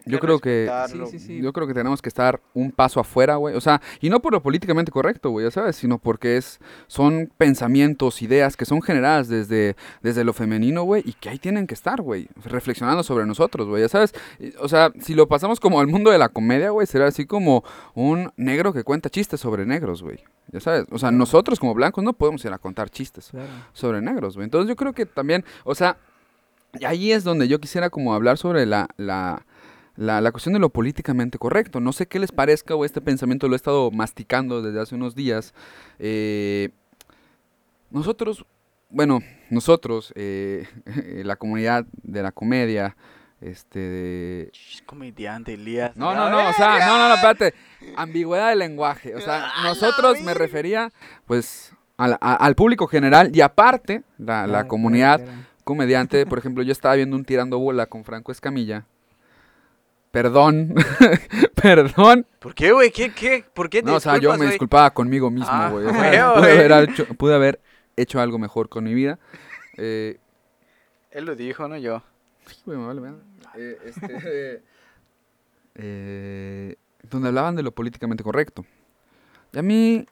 [SPEAKER 3] yo creo que-
[SPEAKER 4] respetarlo.
[SPEAKER 2] Sí, sí, sí.
[SPEAKER 3] Yo creo que tenemos que estar un paso afuera, güey. O sea, y no por lo políticamente correcto, güey, ya sabes, sino porque es, son pensamientos, ideas que son generadas desde, desde lo femenino, güey, y que ahí tienen que estar, güey, reflexionando sobre nosotros, güey, ya sabes. O sea, si lo pasamos como al mundo de la comedia, güey, será así como un negro que cuenta chistes sobre negros, güey. Ya sabes, o sea, nosotros como blancos no podemos ir a contar chistes
[SPEAKER 2] Claro.
[SPEAKER 3] sobre negros, güey. Entonces yo creo que también, o sea, y ahí es donde yo quisiera como hablar sobre la, la, la, la cuestión de lo políticamente correcto. No sé qué les parezca o este pensamiento lo he estado masticando desde hace unos días. Eh, nosotros, bueno, nosotros, eh, la comunidad de la comedia, este, de...
[SPEAKER 4] Comediante, Elías.
[SPEAKER 3] No, no, no, o sea, no, no, no, espérate. Ambigüedad de lenguaje. O sea, nosotros me refería, pues, al, a- al público general y aparte, la, la
[SPEAKER 2] Claro,
[SPEAKER 3] comunidad comediante. Por ejemplo, yo estaba viendo un tirando bola con Franco Escamilla. Perdón, perdón.
[SPEAKER 4] ¿Por qué, güey? ¿Qué, qué? ¿Por qué te
[SPEAKER 3] No, o sea, yo me
[SPEAKER 4] güey?
[SPEAKER 3] disculpaba conmigo mismo,
[SPEAKER 4] Ah,
[SPEAKER 3] güey.
[SPEAKER 4] feo,
[SPEAKER 3] pude, haber hecho, pude haber hecho algo mejor con mi vida. Eh,
[SPEAKER 4] Él lo dijo, no yo.
[SPEAKER 3] Sí, güey, me vale madre. Eh, este, eh, donde hablaban de lo políticamente correcto. Y a mí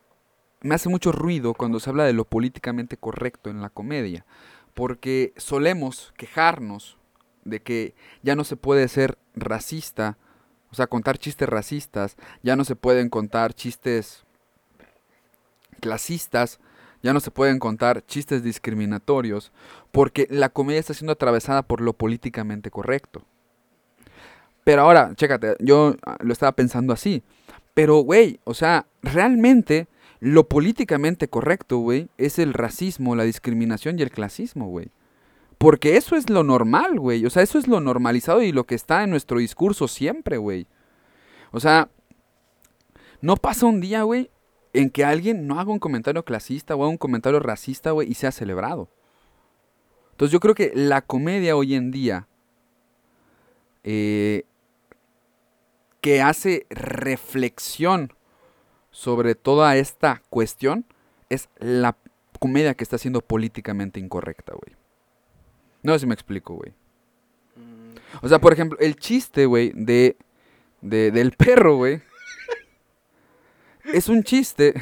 [SPEAKER 3] me hace mucho ruido cuando se habla de lo políticamente correcto en la comedia, porque solemos quejarnos de que ya no se puede ser racista, o sea, contar chistes racistas, ya no se pueden contar chistes clasistas, ya no se pueden contar chistes discriminatorios, porque la comedia está siendo atravesada por lo políticamente correcto. Pero ahora, chécate, yo ah, lo estaba pensando así. Pero, güey, o sea, realmente lo políticamente correcto, güey, es el racismo, la discriminación y el clasismo, güey. Porque eso es lo normal, güey. O sea, eso es lo normalizado y lo que está en nuestro discurso siempre, güey. O sea, no pasa un día, güey, en que alguien no haga un comentario clasista o haga un comentario racista, güey, y sea celebrado. Entonces yo creo que la comedia hoy en día eh, que hace reflexión sobre toda esta cuestión es la comedia que está siendo políticamente incorrecta, güey. No sé si me explico, güey. O sea, por ejemplo, el chiste, güey, de, de- del perro, güey, es un chiste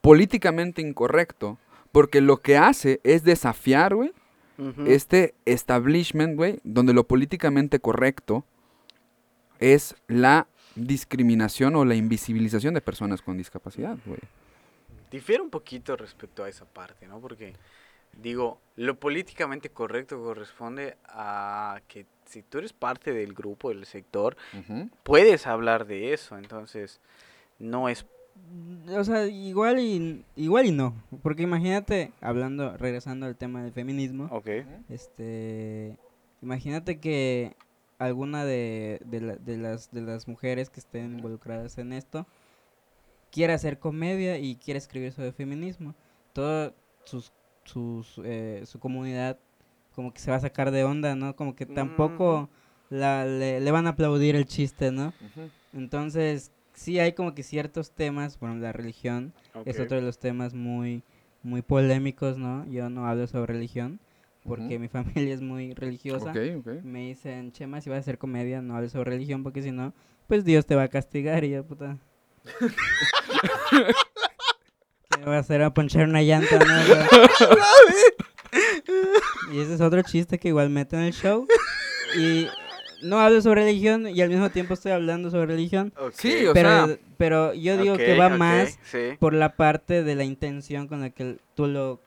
[SPEAKER 3] políticamente incorrecto porque lo que hace es desafiar, güey, este establishment, güey, donde lo políticamente correcto es la discriminación o la invisibilización de personas con discapacidad, güey.
[SPEAKER 4] Difiere un poquito respecto a esa parte, ¿no? Porque, digo, lo políticamente correcto corresponde a que si tú eres parte del grupo, del sector, puedes hablar de eso. Entonces, no es...
[SPEAKER 2] O sea, igual y, igual y no. Porque imagínate, hablando, regresando al tema del feminismo,
[SPEAKER 4] Ok.
[SPEAKER 2] este, imagínate que alguna de, de, la- de las, de las mujeres que estén involucradas en esto quiera hacer comedia y quiere escribir sobre feminismo. Toda sus, sus, eh, su comunidad como que se va a sacar de onda, ¿no? Como que tampoco la, le, le van a aplaudir el chiste, ¿no? Entonces, sí hay como que ciertos temas, bueno, la religión es otro de los temas muy, muy polémicos, ¿no? Yo no hablo sobre religión, porque mi familia es muy religiosa.
[SPEAKER 3] Ok, ok.
[SPEAKER 2] Me dicen, Chema, si vas a hacer comedia, no hables sobre religión, porque si no, pues Dios te va a castigar. Y yo, puta. ¿Qué me va a hacer? ¿A ponchar una llanta? No, y ese es otro chiste que igual meto en el show. Y no hablo sobre religión y al mismo tiempo estoy hablando sobre religión.
[SPEAKER 3] Sí, o
[SPEAKER 2] Pero,
[SPEAKER 3] sea,
[SPEAKER 2] pero yo digo que va más
[SPEAKER 4] Sí.
[SPEAKER 2] por la parte de la intención con la que tú lo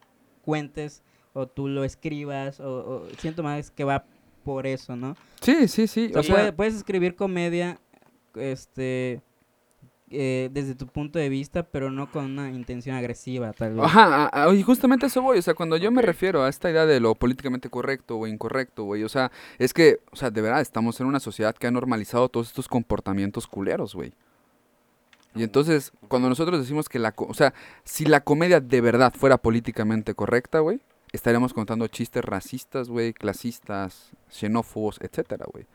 [SPEAKER 2] cuentes o tú lo escribas. O, o siento más que va por eso, ¿no?
[SPEAKER 3] sí, sí, sí.
[SPEAKER 2] O sea,
[SPEAKER 3] O sea,
[SPEAKER 2] puede- puedes escribir comedia este eh, desde tu punto de vista, pero no con una intención agresiva, tal vez.
[SPEAKER 3] Ajá, a- a- y justamente eso voy, o sea, cuando yo me refiero a esta idea de lo políticamente correcto o incorrecto, güey, o sea, es que, o sea, de verdad, estamos en una sociedad que ha normalizado todos estos comportamientos culeros, güey. Y entonces, cuando nosotros decimos que la, o sea, si la comedia de verdad fuera políticamente correcta, güey, estaríamos contando chistes racistas, güey, clasistas, xenófobos, etcétera, güey.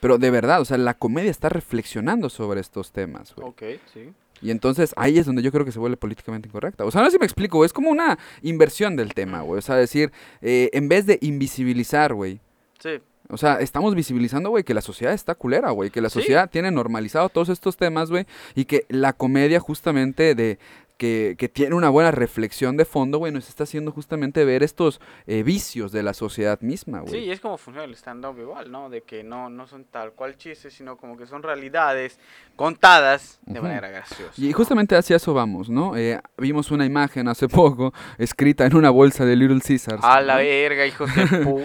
[SPEAKER 3] Pero de verdad, o sea, la comedia está reflexionando sobre estos temas, güey.
[SPEAKER 4] Ok, sí.
[SPEAKER 3] Y entonces ahí es donde yo creo que se vuelve políticamente incorrecta. O sea, no sé si me explico, güey, es como una inversión del tema, güey. O sea, decir, eh, en vez de invisibilizar, güey.
[SPEAKER 4] Sí.
[SPEAKER 3] O sea, estamos visibilizando, güey, que la sociedad está culera, güey. Que la
[SPEAKER 4] Sí.
[SPEAKER 3] sociedad tiene normalizado todos estos temas, güey. Y que la comedia justamente de... Que, que tiene una buena reflexión de fondo, güey, nos está haciendo justamente ver estos eh, vicios de la sociedad misma,
[SPEAKER 4] Sí,
[SPEAKER 3] güey.
[SPEAKER 4] y es como funciona el stand-up igual, ¿no? De que no, no son tal cual chistes, sino como que son realidades contadas de manera graciosa.
[SPEAKER 3] Y justamente hacia eso vamos, ¿no? Eh, vimos una imagen hace poco escrita en una bolsa de Little Caesars.
[SPEAKER 4] A la verga, hijos de pu.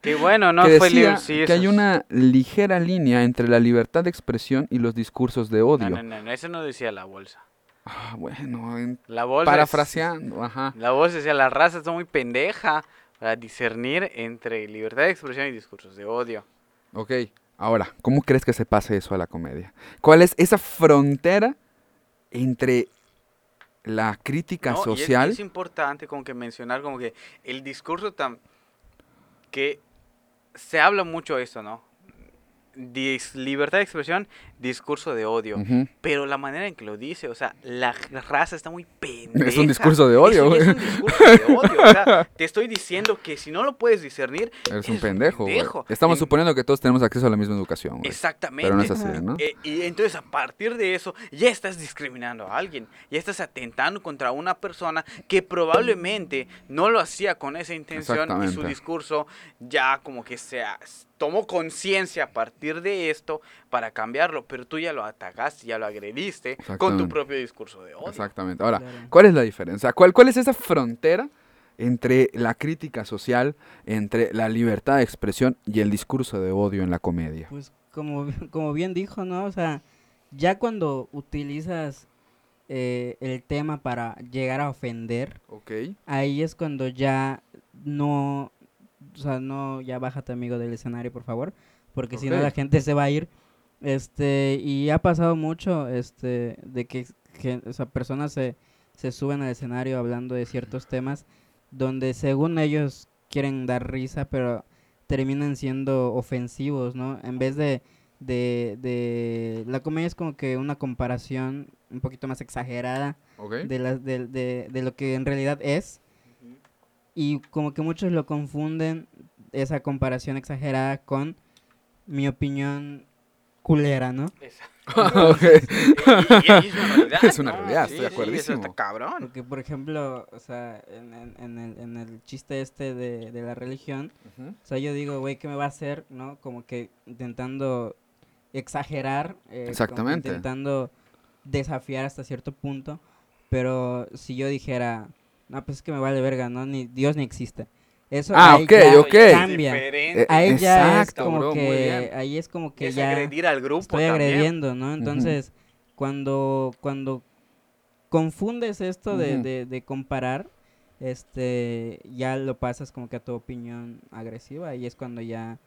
[SPEAKER 4] Qué bueno, no
[SPEAKER 3] que
[SPEAKER 4] fue
[SPEAKER 3] decía
[SPEAKER 4] Little Caesars.
[SPEAKER 3] que hay una ligera línea entre la libertad de expresión y los discursos de odio.
[SPEAKER 4] No, no, no, no, eso no decía la bolsa.
[SPEAKER 3] Ah, bueno, en-
[SPEAKER 4] La es-
[SPEAKER 3] parafraseando, ajá.
[SPEAKER 4] La bolsa decía, la raza está muy pendeja para discernir entre libertad de expresión y discursos de odio.
[SPEAKER 3] Ok, ahora, ¿cómo crees que se pase eso a la comedia? ¿Cuál es esa frontera entre la crítica
[SPEAKER 4] ¿no? Y es-
[SPEAKER 3] social?
[SPEAKER 4] es, importante como que mencionar como que el discurso tan... que se habla mucho de esto, ¿no? Dis- libertad de expresión, discurso de odio. Pero la manera en que lo dice, o sea, la raza está muy pendeja.
[SPEAKER 3] Es un discurso de odio, güey.
[SPEAKER 4] Es un discurso de odio. O sea, te estoy diciendo que si no lo puedes discernir,
[SPEAKER 3] Eres un pendejo. Estamos
[SPEAKER 4] En-
[SPEAKER 3] suponiendo que todos tenemos acceso a la misma educación.
[SPEAKER 4] Exactamente.
[SPEAKER 3] Pero no es así, ¿no?
[SPEAKER 4] Eh, y entonces a partir de eso ya estás discriminando a alguien, ya estás atentando contra una persona que probablemente no lo hacía con esa intención y su discurso ya como que se tomó conciencia a partir de esto para cambiarlo, pero tú ya lo atacaste, ya lo agrediste con tu propio discurso de odio.
[SPEAKER 3] Exactamente. Ahora,
[SPEAKER 2] Claro.
[SPEAKER 3] ¿cuál es la diferencia? ¿Cuál, ¿Cuál es esa frontera entre la crítica social, entre la libertad de expresión y el discurso de odio en la comedia?
[SPEAKER 2] Pues como, como bien dijo, ¿no? O sea, ya cuando utilizas eh, el tema para llegar a ofender, ahí es cuando ya no, o sea, no, ya bájate amigo del escenario, por favor, porque si no la gente se va a ir. Este, y ha pasado mucho, este, de que, que o sea, personas se, se suben al escenario hablando de ciertos temas donde según ellos quieren dar risa, pero terminan siendo ofensivos, ¿no? En vez de, de, de la comedia es como que una comparación un poquito más exagerada de, las de, de, de lo que en realidad es. Y como que muchos lo confunden, esa comparación exagerada, con mi opinión culera, ¿no?
[SPEAKER 4] Y, y- y es una realidad.
[SPEAKER 3] Es una
[SPEAKER 4] ¿no?
[SPEAKER 3] realidad,
[SPEAKER 4] Sí,
[SPEAKER 3] estoy de
[SPEAKER 4] sí. Eso está cabrón.
[SPEAKER 2] Porque, por ejemplo, o sea, en, en, en el, en el chiste este de, de la religión, o sea, yo digo, güey, ¿qué me va a hacer, no? Como que intentando exagerar. eh, como
[SPEAKER 3] Exactamente.
[SPEAKER 2] Intentando desafiar hasta cierto punto. Pero si yo dijera, no, pues es que me vale verga, ¿no? Ni Dios ni existe. Eso
[SPEAKER 3] Ah,
[SPEAKER 2] ahí
[SPEAKER 3] ok,
[SPEAKER 2] ya
[SPEAKER 3] ok.
[SPEAKER 2] cambia.
[SPEAKER 3] Eh,
[SPEAKER 2] Ahí ya es
[SPEAKER 3] Exacto,
[SPEAKER 2] como
[SPEAKER 3] bro,
[SPEAKER 2] que, ahí es como que
[SPEAKER 4] es
[SPEAKER 2] ya
[SPEAKER 4] agredir al grupo
[SPEAKER 2] estoy
[SPEAKER 4] también.
[SPEAKER 2] agrediendo, ¿no? Entonces, cuando, cuando confundes esto de,
[SPEAKER 3] Ujú.
[SPEAKER 2] de, de comparar, este, ya lo pasas como que a tu opinión agresiva y es cuando ya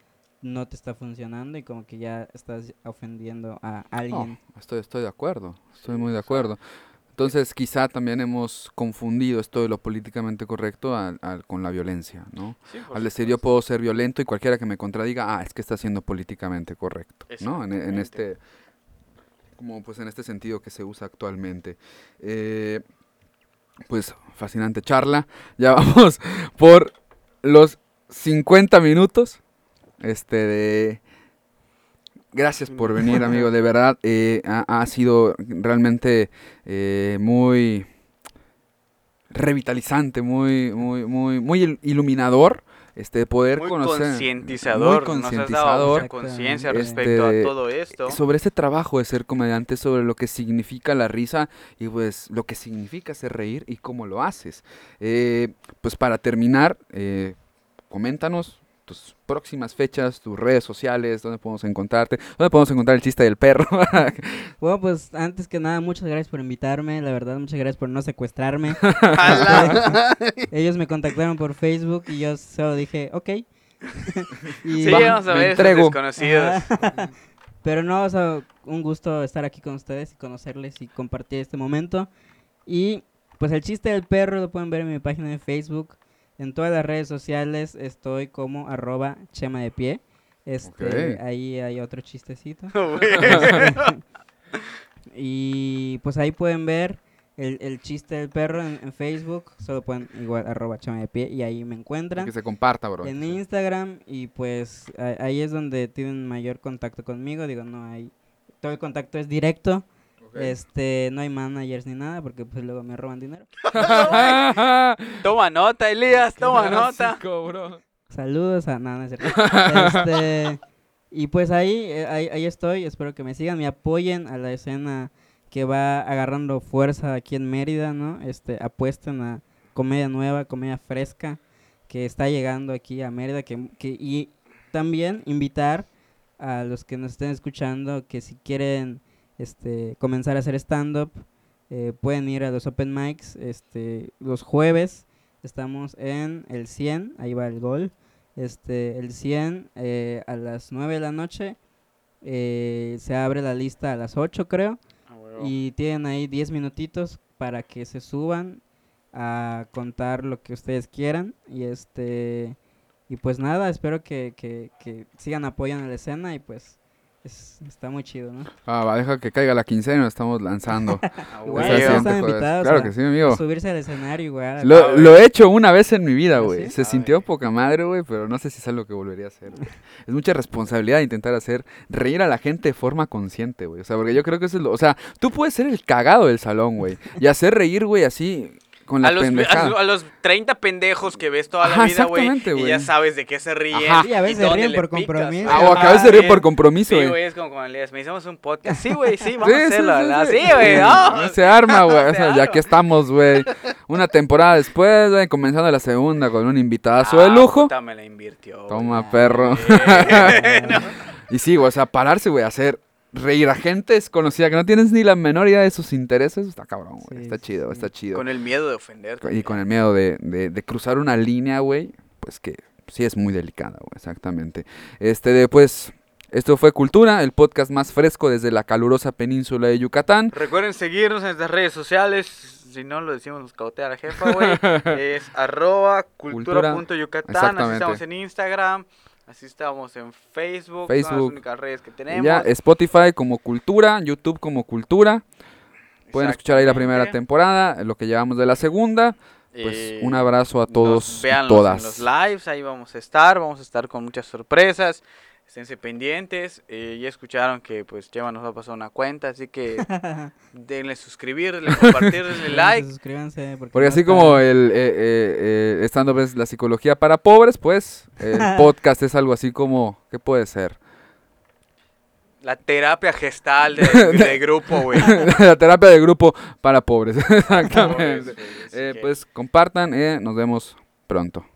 [SPEAKER 2] no te está funcionando y como que ya estás ofendiendo a alguien.
[SPEAKER 3] No, estoy, estoy de acuerdo, estoy muy de acuerdo. Entonces, quizá también hemos confundido esto de lo políticamente correcto con la violencia, ¿no?
[SPEAKER 4] Sí,
[SPEAKER 3] Al decir yo puedo ser violento y cualquiera que me contradiga, ah, es que está siendo políticamente correcto, ¿no? En, este, como pues en este sentido que se usa actualmente. Eh, pues fascinante charla. Ya vamos por los 50 minutos. Este de... Gracias por venir, amigo. De verdad, eh, ha, ha sido realmente eh, muy revitalizante, muy, muy, muy, muy il- iluminador. Este, poder
[SPEAKER 4] Muy
[SPEAKER 3] conocer.
[SPEAKER 4] concientizador.
[SPEAKER 3] muy
[SPEAKER 4] Nos has dado
[SPEAKER 3] concientizador.
[SPEAKER 4] mucha conciencia
[SPEAKER 3] Este,
[SPEAKER 4] respecto a todo esto.
[SPEAKER 3] sobre este trabajo de ser comediante, sobre lo que significa la risa y pues lo que significa hacer reír y cómo lo haces. Eh, pues para terminar, eh, coméntanos tus próximas fechas, tus redes sociales, dónde podemos encontrarte, dónde podemos encontrar el chiste del perro.
[SPEAKER 2] Bueno, pues antes que nada, muchas gracias por invitarme. La verdad, muchas gracias por no secuestrarme. Ellos me contactaron por Facebook y yo solo dije, ok. y,
[SPEAKER 4] Sí,
[SPEAKER 3] Va,
[SPEAKER 4] vamos a ver desconocidos.
[SPEAKER 2] Pero no, o sea, un gusto estar aquí con ustedes y conocerles y compartir este momento. Y pues el chiste del perro lo pueden ver en mi página de Facebook. En todas las redes sociales estoy como arroba chema de pie. Este, ahí hay otro chistecito. Y pues ahí pueden ver el, el chiste del perro en, en Facebook. Solo pueden igual arroba chama de pie y ahí me encuentran.
[SPEAKER 3] que se comparta, bro.
[SPEAKER 2] En Instagram y pues ahí es donde tienen mayor contacto conmigo. Digo, no hay... Todo el contacto es directo. Este, no hay managers ni nada porque pues luego me roban dinero.
[SPEAKER 4] Toma nota, Elías, toma nota.
[SPEAKER 3] Bro.
[SPEAKER 2] Saludos a... No, no es cierto. Este, y pues ahí, eh, ahí, ahí estoy. Espero que me sigan, me apoyen a la escena que va agarrando fuerza aquí en Mérida, ¿no? Este, apuesten a comedia nueva, comedia fresca que está llegando aquí a Mérida. Que, que, y también invitar a los que nos estén escuchando que si quieren este, comenzar a hacer stand-up, eh, pueden ir a los open mics este, los jueves. Estamos en el 100, ahí va el gol. Este, el 100 eh, a las 9 de la noche. eh, se abre la lista a las 8 creo. Y tienen ahí 10 minutitos para que se suban a contar lo que ustedes quieran. Y este y pues nada, espero que, que, que sigan apoyando la escena y pues es- está muy chido, ¿no?
[SPEAKER 3] Ah, va, deja que caiga la quincena y nos estamos lanzando.
[SPEAKER 4] Ah,
[SPEAKER 2] Igual, están invitados
[SPEAKER 3] Claro
[SPEAKER 2] a-
[SPEAKER 3] que sí, amigo.
[SPEAKER 2] Subirse al escenario igual.
[SPEAKER 3] Lo, lo he hecho una vez en mi vida,
[SPEAKER 2] ¿Ah,
[SPEAKER 3] güey.
[SPEAKER 2] sí?
[SPEAKER 3] Se
[SPEAKER 4] A
[SPEAKER 3] sintió
[SPEAKER 4] ver.
[SPEAKER 3] poca madre, güey, pero no sé si es algo que volvería a hacer. güey. Es mucha responsabilidad intentar hacer reír a la gente de forma consciente, güey. O sea, porque yo creo que eso es lo... O sea, tú puedes ser el cagado del salón, güey. Y hacer reír, güey, así con la
[SPEAKER 4] A los,
[SPEAKER 3] pendejada.
[SPEAKER 4] a, a los 30 pendejos que ves toda la
[SPEAKER 3] Ajá,
[SPEAKER 4] vida, güey.
[SPEAKER 3] exactamente,
[SPEAKER 4] Y
[SPEAKER 3] güey.
[SPEAKER 4] ya sabes de qué se ríen.
[SPEAKER 3] Ajá.
[SPEAKER 2] Sí, a veces
[SPEAKER 4] y
[SPEAKER 2] se ríen
[SPEAKER 4] le
[SPEAKER 2] por compromiso.
[SPEAKER 3] Ah,
[SPEAKER 4] güey.
[SPEAKER 3] o
[SPEAKER 4] Ajá,
[SPEAKER 3] de reír
[SPEAKER 4] sí.
[SPEAKER 3] por compromiso,
[SPEAKER 4] Sí,
[SPEAKER 3] güey.
[SPEAKER 4] güey, es como con Elías. Me hicimos un podcast. Sí, güey, sí, vamos
[SPEAKER 3] Sí,
[SPEAKER 4] a
[SPEAKER 3] sí,
[SPEAKER 4] hacerlo.
[SPEAKER 3] sí,
[SPEAKER 4] ¿verdad?
[SPEAKER 3] sí.
[SPEAKER 4] Sí, güey, vamos.
[SPEAKER 3] Se arma, güey. O sea,
[SPEAKER 4] Se
[SPEAKER 3] ya que estamos, güey. Una temporada después, güey, comenzando la segunda con un invitadazo
[SPEAKER 4] Ah,
[SPEAKER 3] de lujo.
[SPEAKER 4] puta, me la invirtió.
[SPEAKER 3] Toma,
[SPEAKER 4] güey.
[SPEAKER 3] perro.
[SPEAKER 4] No.
[SPEAKER 3] Y sí, güey, o sea, pararse, güey, hacer reír a gente desconocida que no tienes ni la menor idea de sus intereses, está cabrón, güey.
[SPEAKER 2] Sí,
[SPEAKER 3] está
[SPEAKER 2] sí,
[SPEAKER 3] chido,
[SPEAKER 2] sí.
[SPEAKER 3] está chido.
[SPEAKER 4] Con el miedo de ofender.
[SPEAKER 3] Y con el miedo de, de- de cruzar una línea, güey, pues que sí es muy delicada, güey, exactamente. Este, de, pues, esto fue Cultura, el podcast más fresco desde la calurosa península de Yucatán.
[SPEAKER 4] Recuerden seguirnos en nuestras redes sociales. Si no lo decimos, nos cautea la jefa, güey. es arroba cultura.yucatán. Así
[SPEAKER 3] Exactamente.
[SPEAKER 4] estamos en Instagram. Así estamos en Facebook. Son
[SPEAKER 3] Facebook.
[SPEAKER 4] las únicas redes que tenemos.
[SPEAKER 3] Ya, Spotify como Cultura, YouTube como Cultura. Pueden escuchar ahí la primera temporada, lo que llevamos de la segunda. Pues
[SPEAKER 4] Eh,
[SPEAKER 3] un abrazo a todos
[SPEAKER 4] véanlos
[SPEAKER 3] todas.
[SPEAKER 4] en los lives, ahí vamos a estar, vamos a estar con muchas sorpresas. Esténse pendientes. eh, ya escucharon que pues Chema nos va a pasar una cuenta, así que denle suscribir, denle compartir, denle like.
[SPEAKER 2] Suscríbanse.
[SPEAKER 3] Porque
[SPEAKER 2] no
[SPEAKER 3] así
[SPEAKER 2] está-
[SPEAKER 3] como el eh, eh, eh, stand-up es la psicología para pobres, pues el podcast es algo así como, ¿qué puede ser?
[SPEAKER 4] La terapia gestal de, de grupo, güey.
[SPEAKER 3] la terapia de grupo para pobres, exactamente.
[SPEAKER 4] Pobres,
[SPEAKER 3] Eh,
[SPEAKER 4] que-
[SPEAKER 3] pues compartan, eh, nos vemos pronto.